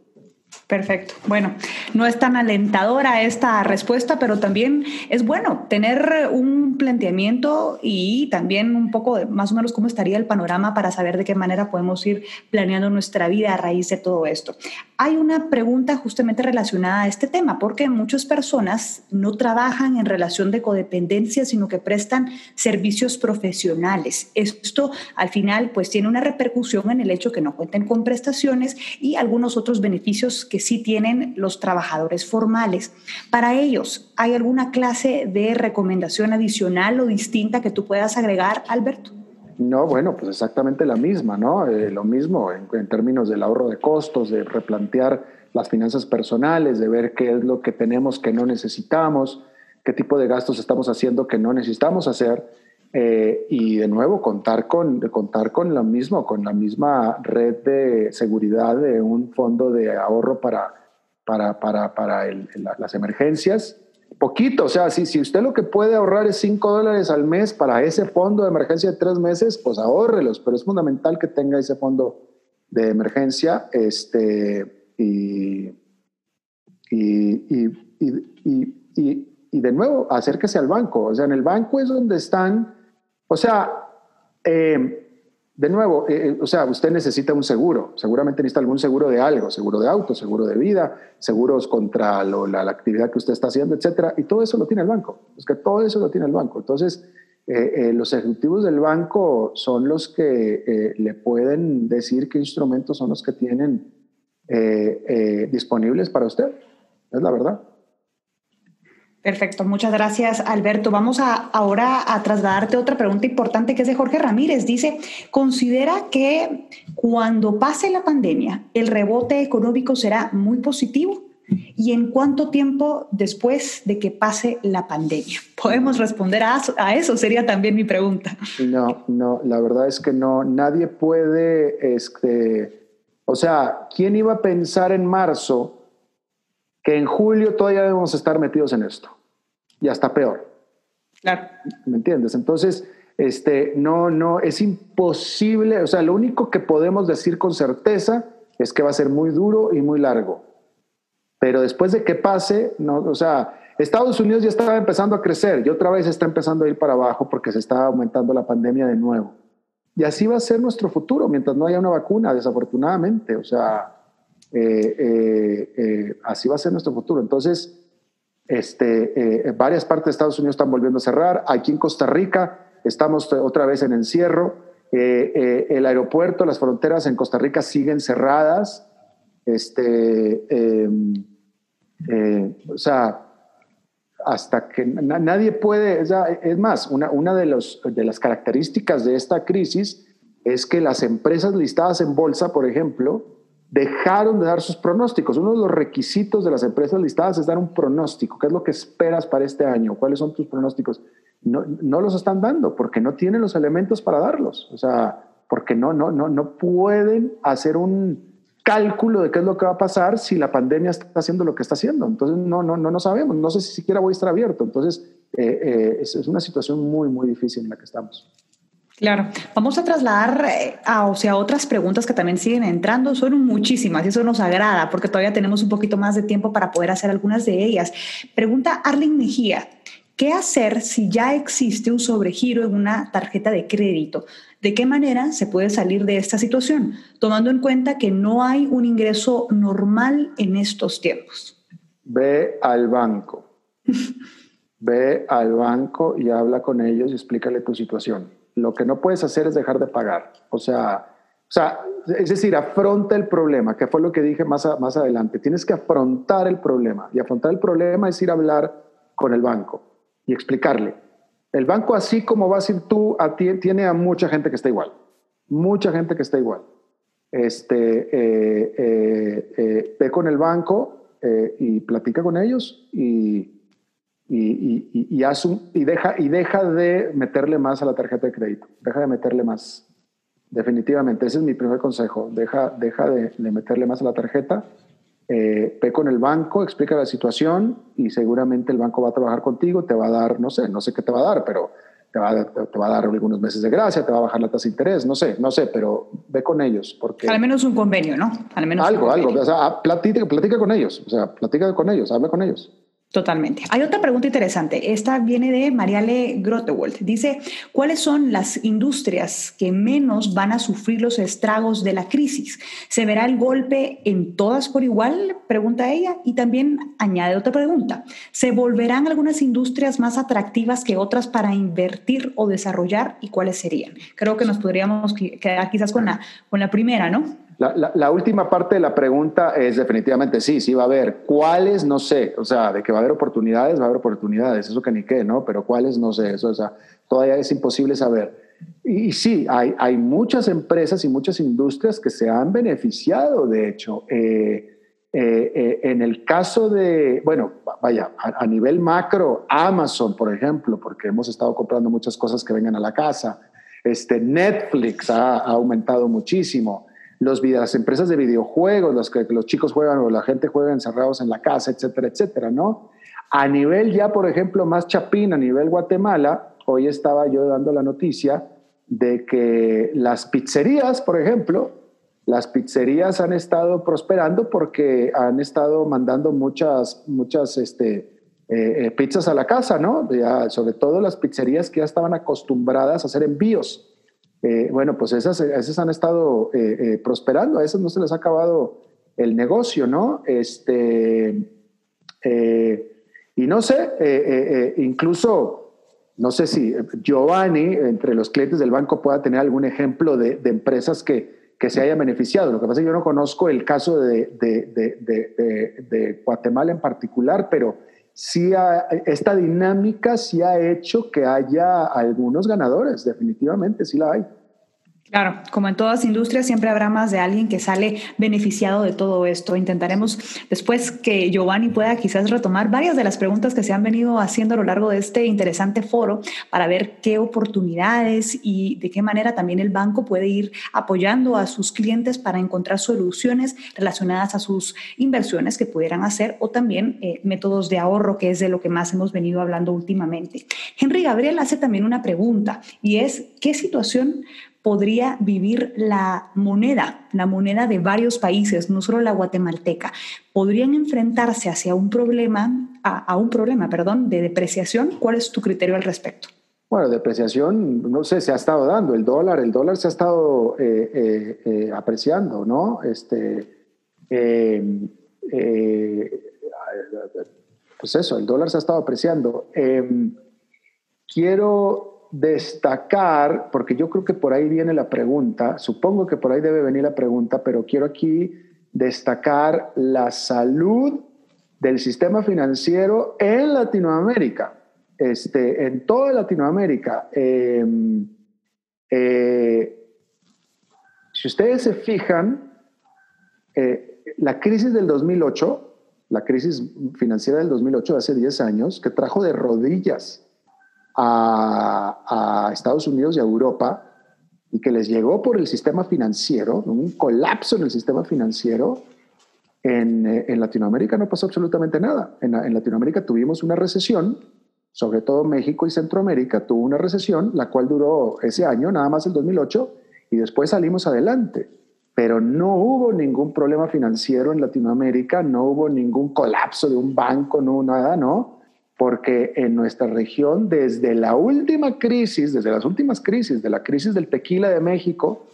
Perfecto. Bueno, no es tan alentadora esta respuesta, pero también es bueno tener un planteamiento y también un poco más o menos cómo estaría el panorama para saber de qué manera podemos ir planeando nuestra vida a raíz de todo esto. Hay una pregunta justamente relacionada a este tema, porque muchas personas no trabajan en relación de codependencia, sino que prestan servicios profesionales. Esto al final pues tiene una repercusión en el hecho que no cuenten con prestaciones y algunos otros beneficios que sí tienen los trabajadores formales. Para ellos, ¿hay alguna clase de recomendación adicional o distinta que tú puedas agregar, Alberto? No, bueno, pues exactamente la misma, ¿no? Eh, lo mismo en, en, términos del ahorro de costos, de replantear las finanzas personales, de ver qué es lo que tenemos que no necesitamos, qué tipo de gastos estamos haciendo que no necesitamos hacer eh, y de nuevo, contar con, contar con lo mismo, con la misma red de seguridad de un fondo de ahorro para, para, para, para las emergencias. Poquito, o sea, si, si usted lo que puede ahorrar es 5 dólares al mes para ese fondo de emergencia de tres meses, pues ahórrelos, pero es fundamental que tenga ese fondo de emergencia este, y, y, y, y de nuevo, acérquese al banco. O sea, en el banco es donde están o sea, eh, de nuevo, eh, eh, o sea, usted necesita un seguro, seguramente necesita algún seguro de algo, seguro de auto, seguro de vida, seguros contra la, actividad que usted está haciendo, etcétera, y todo eso lo tiene el banco, es que todo eso lo tiene el banco. Entonces, los ejecutivos del banco son los que le pueden decir qué instrumentos son los que tienen disponibles para usted, es la verdad. Perfecto, muchas gracias Alberto. Vamos a, ahora a trasladarte otra pregunta importante que es de Jorge Ramírez. Dice, ¿considera que cuando pase la pandemia el rebote económico será muy positivo? y en cuánto tiempo después de que pase la pandemia? ¿Podemos responder a, a, eso? Sería también mi pregunta. No, no, la verdad es que no, nadie puede, este, o sea, ¿quién iba a pensar en marzo que en julio todavía debemos estar metidos en esto? Y hasta peor. Claro. ¿Me entiendes? Entonces, este, no, no, es imposible, o sea, lo único que podemos decir con certeza es que va a ser muy duro y muy largo. Pero después de que pase, no, o sea, Estados Unidos ya estaba empezando a crecer y otra vez está empezando a ir para abajo porque se está aumentando la pandemia de nuevo. Y así va a ser nuestro futuro mientras no haya una vacuna, desafortunadamente. O sea, eh, eh, eh, así va a ser nuestro futuro. Entonces, este, varias partes de Estados Unidos están volviendo a cerrar. Aquí en Costa Rica estamos otra vez en encierro. el aeropuerto, las fronteras en Costa Rica siguen cerradas. Este, o sea, hasta que nadie puede, es más, una, de, de las características de esta crisis es que las empresas listadas en bolsa, por ejemplo, dejaron de dar sus pronósticos. Uno de los requisitos de las empresas listadas es dar un pronóstico. ¿Qué es lo que esperas para este año? ¿Cuáles son tus pronósticos? No, no los están dando porque no tienen los elementos para darlos. O sea, porque no, no, no, no pueden hacer un, cálculo de qué es lo que va a pasar si la pandemia está haciendo lo que está haciendo. Entonces, no, no, no, no sabemos. No sé si siquiera voy a estar abierto. Entonces, eh, eh, es, una situación muy, muy difícil en la que estamos. Claro, vamos a trasladar eh, a, o sea, otras preguntas que también siguen entrando. Son muchísimas y eso nos agrada porque todavía tenemos un poquito más de tiempo para poder hacer algunas de ellas. Pregunta Arlene Mejía, ¿qué hacer si ya existe un sobregiro en una tarjeta de crédito? ¿De qué manera se puede salir de esta situación, tomando en cuenta que no hay un ingreso normal en estos tiempos? Ve al banco. Ve al banco y habla con ellos y explícale tu situación. Lo que no puedes hacer es dejar de pagar. O sea, o sea es decir, afronta el problema, que fue lo que dije más, más adelante. Tienes que afrontar el problema. Y afrontar el problema es ir a hablar con el banco y explicarle el banco, así como vas a ir tú, a ti, tiene a mucha gente que está igual. Mucha gente que está igual. Este, eh, eh, eh, ve con el banco y platica con ellos y, y, y, y, deja, y deja de meterle más a la tarjeta de crédito. Deja de meterle más. Definitivamente, ese es mi primer consejo. Deja, deja de, de meterle más a la tarjeta eh, ve con el banco, explica la situación y seguramente el banco va a trabajar contigo, te va a dar, no sé, no sé qué te va a dar, pero te va, a, te va a dar algunos meses de gracia, te va a bajar la tasa de interés, no sé, no sé, pero ve con ellos. Porque Al menos un convenio, ¿no? Al menos algo, algo. O sea, platica, platica con ellos, o sea, platica con ellos, habla con ellos. Totalmente. Hay otra pregunta interesante. Esta viene de Mariale Grotewald. Dice, ¿cuáles son las industrias que menos van a sufrir los estragos de la crisis? ¿Se verá el golpe en todas por igual? Pregunta ella. Y también añade otra pregunta. ¿Se volverán algunas industrias más atractivas que otras para invertir o desarrollar? ¿Y cuáles serían? Creo que nos podríamos quedar quizás con la, con la primera, ¿no? La, última parte de la pregunta es definitivamente sí, sí va a haber. ¿Cuáles? No sé. O sea, de que va a haber oportunidades, va a haber oportunidades. Eso que ni qué, ¿no? Pero ¿cuáles? No sé. Eso, o sea, todavía es imposible saber. Y, sí, hay, hay muchas empresas y muchas industrias que se han beneficiado, de hecho. Eh, eh, eh, en el caso de, bueno, vaya, a, nivel macro, Amazon, por ejemplo, porque hemos estado comprando muchas cosas que vengan a la casa. Este, Netflix ha, ha aumentado muchísimo los, las empresas de videojuegos, los que los chicos juegan o la gente juega encerrados en la casa, etcétera, etcétera, ¿no? A nivel ya, por ejemplo, más chapín, a nivel Guatemala, hoy estaba yo dando la noticia de que las pizzerías, por ejemplo, las pizzerías han estado prosperando porque han estado mandando muchas, muchas este, eh, eh, pizzas a la casa, ¿no? sobre todo las pizzerías que ya estaban acostumbradas a hacer envíos. Eh, bueno, pues esas, esas han estado eh, eh, prosperando, a esas no se les ha acabado el negocio, ¿no? Este, y no sé, incluso, no sé si Giovanni, entre los clientes del banco, pueda tener algún ejemplo de, empresas que, que, se hayan beneficiado. Lo que pasa es que yo no conozco el caso de, de, de Guatemala en particular, pero sí esta dinámica sí ha hecho que haya algunos ganadores, definitivamente, sí la hay. Claro, como en todas industrias, siempre habrá más de alguien que sale beneficiado de todo esto. Intentaremos después que Giovanni pueda quizás retomar varias de las preguntas que se han venido haciendo a lo largo de este interesante foro para ver qué oportunidades y de qué manera también el banco puede ir apoyando a sus clientes para encontrar soluciones relacionadas a sus inversiones que pudieran hacer o también eh, métodos de ahorro, que es de lo que más hemos venido hablando últimamente. Henry Gabriel hace también una pregunta y es, ¿qué situación podría vivir la moneda, la moneda de varios países, no solo la guatemalteca, podrían enfrentarse hacia un problema, a, un problema, perdón, de depreciación. ¿Cuál es tu criterio al respecto? Bueno, depreciación, no sé, se ha estado dando. El dólar, el dólar se ha estado eh, eh, eh, apreciando, ¿no? Este, pues eso, el dólar se ha estado apreciando. Em, quiero destacar, porque yo creo que por ahí viene la pregunta, supongo que por ahí debe venir la pregunta, pero quiero aquí destacar la salud del sistema financiero en Latinoamérica, este, en toda Latinoamérica. Em, eh, si ustedes se fijan, eh, la crisis del 2008, la crisis financiera del 2008 de hace 10 años, que trajo de rodillas a, Estados Unidos y a Europa y que les llegó por el sistema financiero, un colapso en el sistema financiero, en, en Latinoamérica no pasó absolutamente nada. En, en, Latinoamérica tuvimos una recesión, sobre todo México y Centroamérica tuvo una recesión, la cual duró ese año, nada más el 2008, y después salimos adelante. Pero no hubo ningún problema financiero en Latinoamérica, no hubo ningún colapso de un banco, no nada, ¿no? Porque en nuestra región, desde la última crisis, desde las últimas crisis, de la crisis del tequila de México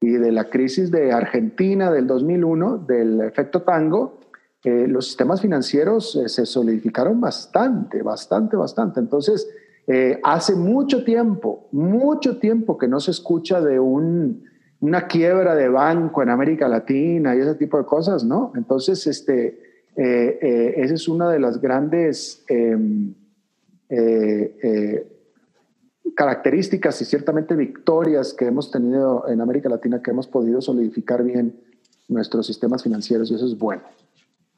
y de la crisis de Argentina del 2001, del efecto tango, eh, los sistemas financieros eh, se solidificaron bastante, bastante, bastante. Entonces, eh, hace mucho tiempo, mucho tiempo que no se escucha de un, una quiebra de banco en América Latina y ese tipo de cosas, ¿no? Entonces, este, eh, eh, esa es una de las grandes em, eh, características y ciertamente victorias que hemos tenido en América Latina, que hemos podido solidificar bien nuestros sistemas financieros y eso es bueno.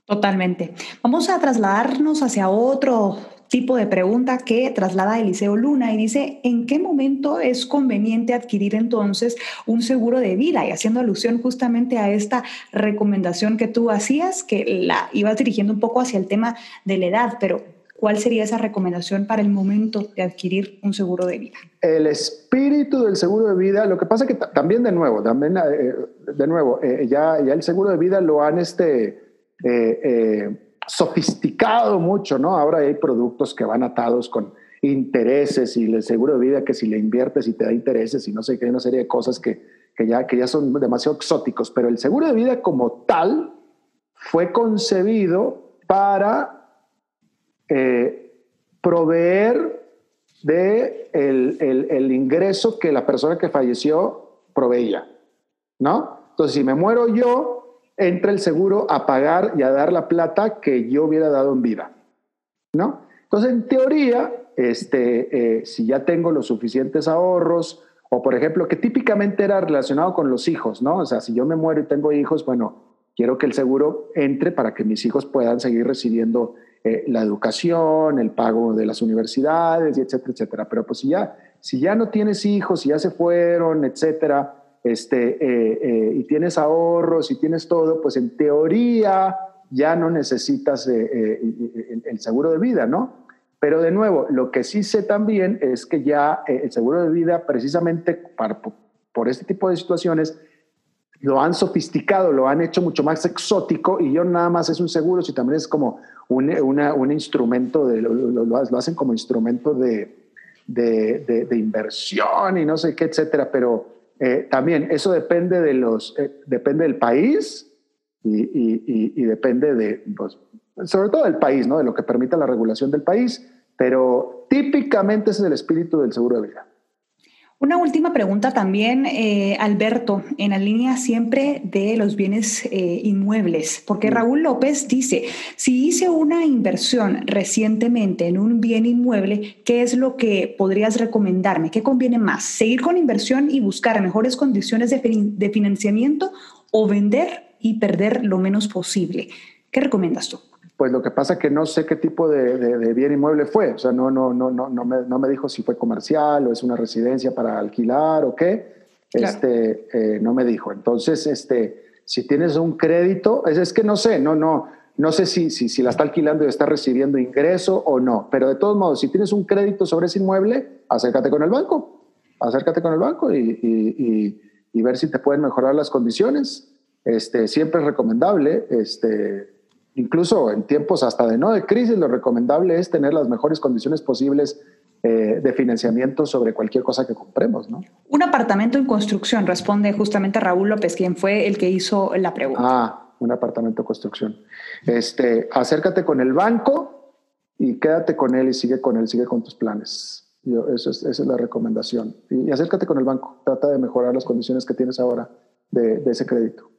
Totalmente. Vamos a trasladarnos hacia otro tipo de pregunta que traslada Eliseo Luna y dice, ¿en qué momento es conveniente adquirir entonces un seguro de vida? Y haciendo alusión justamente a esta recomendación que tú hacías, que la ibas dirigiendo un poco hacia el tema de la edad, pero ¿cuál sería esa recomendación para el momento de adquirir un seguro de vida? El espíritu del seguro de vida, lo que pasa que también de nuevo, también eh, de nuevo, eh, ya, el seguro de vida lo han este, eh, sofisticado mucho, ¿no? Ahora hay productos que van atados con intereses y el seguro de vida que si le inviertes y te da intereses y no sé qué, una serie de cosas que, que, ya, que ya son demasiado exóticos, pero el seguro de vida como tal fue concebido para eh, proveer de el, el, el ingreso que la persona que falleció proveía, ¿no? Entonces, si me muero yo, entra el seguro a pagar y a dar la plata que yo hubiera dado en vida, ¿no? Entonces, en teoría, este, eh, si ya tengo los suficientes ahorros, o por ejemplo, que típicamente era relacionado con los hijos, ¿no? O sea, si yo me muero y tengo hijos, bueno, quiero que el seguro entre para que mis hijos puedan seguir recibiendo eh, la educación, el pago de las universidades, etcétera, etcétera. Pero pues si ya, si ya no tienes hijos, si ya se fueron, etcétera, este, eh, eh, y tienes ahorros y tienes todo, pues en teoría ya no necesitas eh, el, seguro de vida, ¿no? Pero de nuevo, lo que sí sé también es que ya el seguro de vida, precisamente por este tipo de situaciones, lo han sofisticado, lo han hecho mucho más exótico y yo nada más es un seguro, si también es como un, un instrumento, de, lo, hacen como instrumento de, de, inversión y no sé qué, etcétera, pero eh, también eso depende, de los, eh, depende del país y, depende de, pues, sobre todo del país, ¿no? de lo que permita la regulación del país, pero típicamente ese es el espíritu del seguro de vida. Una última pregunta también, eh, Alberto, en la línea siempre de los bienes eh, inmuebles, porque Raúl López dice, si hice una inversión recientemente en un bien inmueble, ¿qué es lo que podrías recomendarme? ¿Qué conviene más? ¿Seguir con inversión y buscar mejores condiciones de, de financiamiento o vender y perder lo menos posible? ¿Qué recomiendas tú? Pues lo que pasa es que no sé qué tipo de, bien inmueble fue. O sea, no, no, no, no, no, me, no me dijo si fue comercial o es una residencia para alquilar o qué. Este, eh, no me dijo. Entonces, este, si tienes un crédito, es, es que no sé, no, no, no sé si, si, si, la está alquilando y está recibiendo ingreso o no. Pero de todos modos, si tienes un crédito sobre ese inmueble, acércate con el banco. Acércate con el banco y, y, y, ver si te pueden mejorar las condiciones. Este, siempre es recomendable. Este, incluso en tiempos hasta de no de crisis, lo recomendable es tener las mejores condiciones posibles eh, de financiamiento sobre cualquier cosa que compremos, ¿no? Un apartamento en construcción, responde justamente Raúl López, quien fue el que hizo la pregunta. Ah, un apartamento en construcción. Este, acércate con el banco y quédate con él y sigue con él, sigue con tus planes. Yo, eso es, esa es la recomendación. Y, acércate con el banco, trata de mejorar las condiciones que tienes ahora de ese crédito.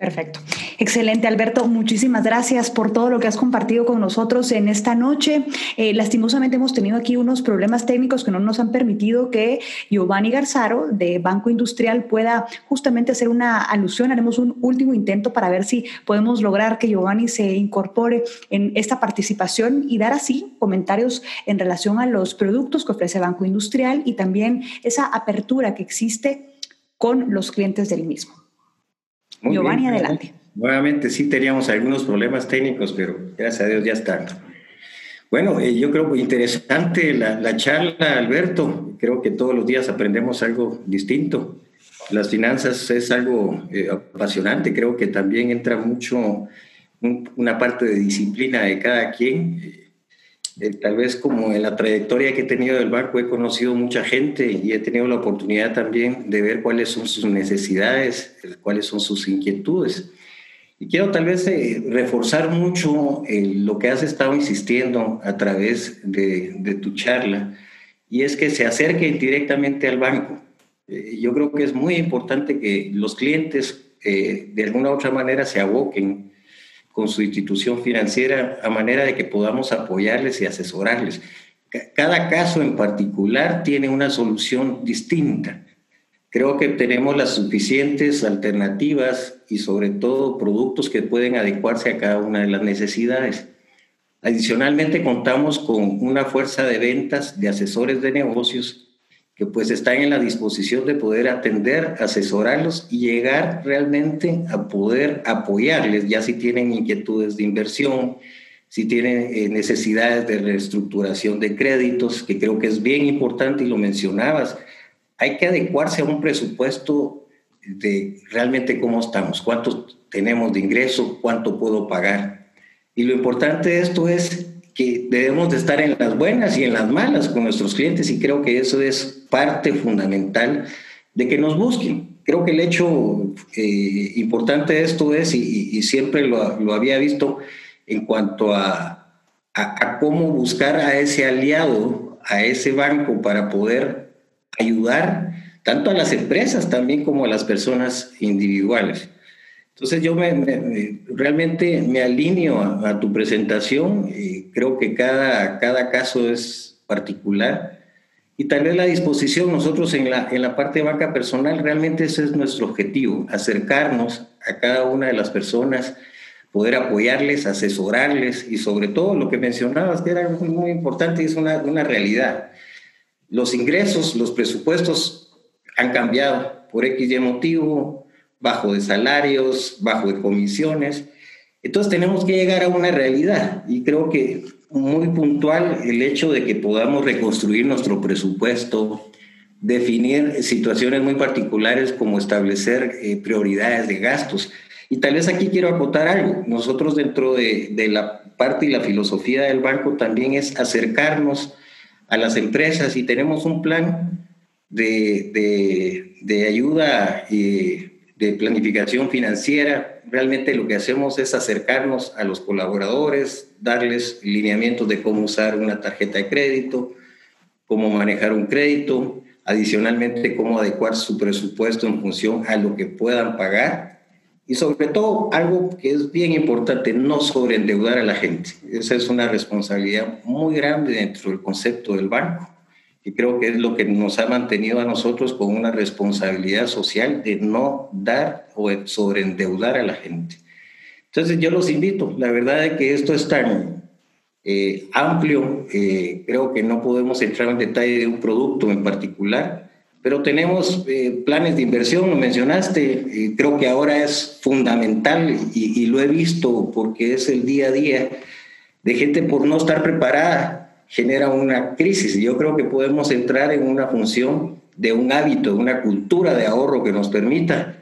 Perfecto. Excelente, Alberto. Muchísimas gracias por todo lo que has compartido con nosotros en esta noche. Eh, lastimosamente hemos tenido aquí unos problemas técnicos que no nos han permitido que Giovanni Garzaro de Banco Industrial pueda justamente hacer una alusión. Haremos un último intento para ver si podemos lograr que Giovanni se incorpore en esta participación y dar así comentarios en relación a los productos que ofrece Banco Industrial y también esa apertura que existe con los clientes del mismo. Giovanni, adelante. Nuevamente sí teníamos algunos problemas técnicos, pero gracias a Dios ya están. Bueno, eh, yo creo que interesante la, la, charla, Alberto. Creo que todos los días aprendemos algo distinto. Las finanzas es algo eh, apasionante. Creo que también entra mucho una parte de disciplina de cada quien. Eh, tal vez como en la trayectoria que he tenido del banco he conocido mucha gente y he tenido la oportunidad también de ver cuáles son sus necesidades, cuáles son sus inquietudes. Y quiero tal vez eh, reforzar mucho eh, lo que has estado insistiendo a través de, tu charla, y es que se acerque directamente al banco. yo creo que es muy importante que los clientes de alguna u otra manera se aboquen con su institución financiera a manera de que podamos apoyarles y asesorarles. Cada caso en particular tiene una solución distinta. Creo que tenemos las suficientes alternativas y sobre todo productos que pueden adecuarse a cada una de las necesidades. Adicionalmente contamos con una fuerza de ventas de asesores de negocios que pues están en la disposición de poder atender, asesorarlos y llegar realmente a poder apoyarles, ya si tienen inquietudes de inversión, si tienen eh, necesidades de reestructuración de créditos, que creo que es bien importante y lo mencionabas. Hay que adecuarse a un presupuesto de realmente cómo estamos, cuánto tenemos de ingreso, cuánto puedo pagar. Y lo importante de esto es que debemos de estar en las buenas y en las malas con nuestros clientes y creo que eso es parte fundamental de que nos busquen. Creo que el hecho eh, importante de esto es, y, siempre lo, había visto en cuanto a, a, cómo buscar a ese aliado, a ese banco para poder ayudar tanto a las empresas también como a las personas individuales. Entonces yo me, realmente me alineo a, tu presentación y creo que cada, cada caso es particular y tal vez la disposición, nosotros en la, en la parte de banca personal, realmente ese es nuestro objetivo, acercarnos a cada una de las personas, poder apoyarles, asesorarles y sobre todo lo que mencionabas, que era muy importante, es una, una realidad. Los ingresos, los presupuestos han cambiado por X y motivo, bajo de salarios, bajo de comisiones. Entonces tenemos que llegar a una realidad y creo que muy puntual el hecho de que podamos reconstruir nuestro presupuesto, definir situaciones muy particulares como establecer eh, prioridades de gastos. Y tal vez aquí quiero acotar algo. Nosotros dentro de, de, la parte y la filosofía del banco también es acercarnos a las empresas y tenemos un plan de, de, de ayuda y de planificación financiera. Realmente lo que hacemos es acercarnos a los colaboradores, darles lineamientos de cómo usar una tarjeta de crédito, cómo manejar un crédito, adicionalmente cómo adecuar su presupuesto en función a lo que puedan pagar y sobre todo algo que es bien importante, no sobreendeudar a la gente. Esa es una responsabilidad muy grande dentro del concepto del banco y creo que es lo que nos ha mantenido a nosotros con una responsabilidad social de no dar o sobreendeudar a la gente. Entonces yo los invito, la verdad es que esto es tan eh, amplio, eh, creo que no podemos entrar en detalle de un producto en particular, pero tenemos eh, planes de inversión, lo mencionaste, creo que ahora es fundamental y, y lo he visto porque es el día a día de gente por no estar preparada genera una crisis. Yo creo que podemos entrar en una función de un hábito, de una cultura de ahorro que nos permita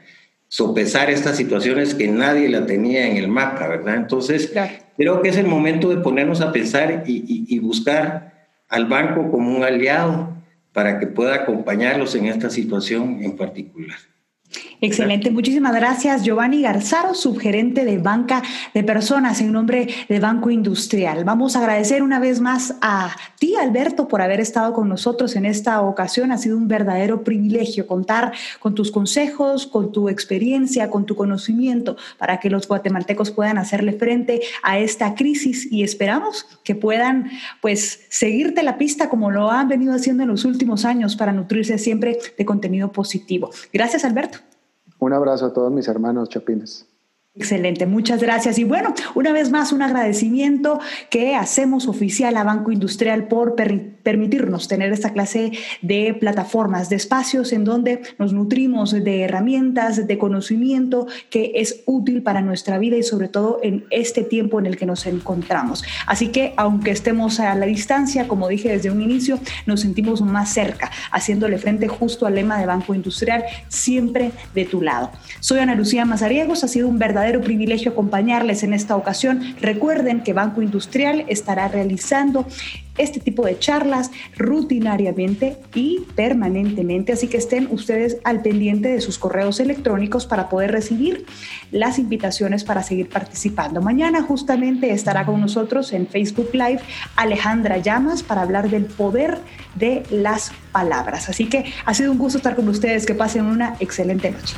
sopesar estas situaciones que nadie la tenía en el mapa, ¿verdad? Entonces, creo que es el momento de ponernos a pensar y, y buscar al banco como un aliado para que pueda acompañarlos en esta situación en particular. Excelente, muchísimas gracias Giovanni Garzaro, subgerente de banca de personas en nombre de Banco Industrial. Vamos a agradecer una vez más a ti, Alberto, por haber estado con nosotros en esta ocasión. Ha sido un verdadero privilegio contar con tus consejos, con tu experiencia, con tu conocimiento para que los guatemaltecos puedan hacerle frente a esta crisis y esperamos que puedan pues seguirte la pista como lo han venido haciendo en los últimos años para nutrirse siempre de contenido positivo. Gracias, Alberto. Un abrazo a todos mis hermanos chapines. Excelente, muchas gracias. Y bueno, una vez más un agradecimiento que hacemos oficial a Banco Industrial por permitirnos tener esta clase de plataformas, de espacios en donde nos nutrimos de herramientas, de conocimiento que es útil para nuestra vida y sobre todo en este tiempo en el que nos encontramos. Así que aunque estemos a la distancia, como dije desde un inicio, nos sentimos más cerca, haciéndole frente justo al lema de Banco Industrial, siempre de tu lado. Soy Ana Lucía Mazariegos, ha sido un verdadero privilegio acompañarles en esta ocasión. Recuerden que Banco Industrial estará realizando este tipo de charlas rutinariamente y permanentemente, así que estén ustedes al pendiente de sus correos electrónicos para poder recibir las invitaciones para seguir participando. Mañana justamente estará con nosotros en Facebook Live Alejandra Llamas para hablar del poder de las palabras. Así que ha sido un gusto estar con ustedes, que pasen una excelente noche.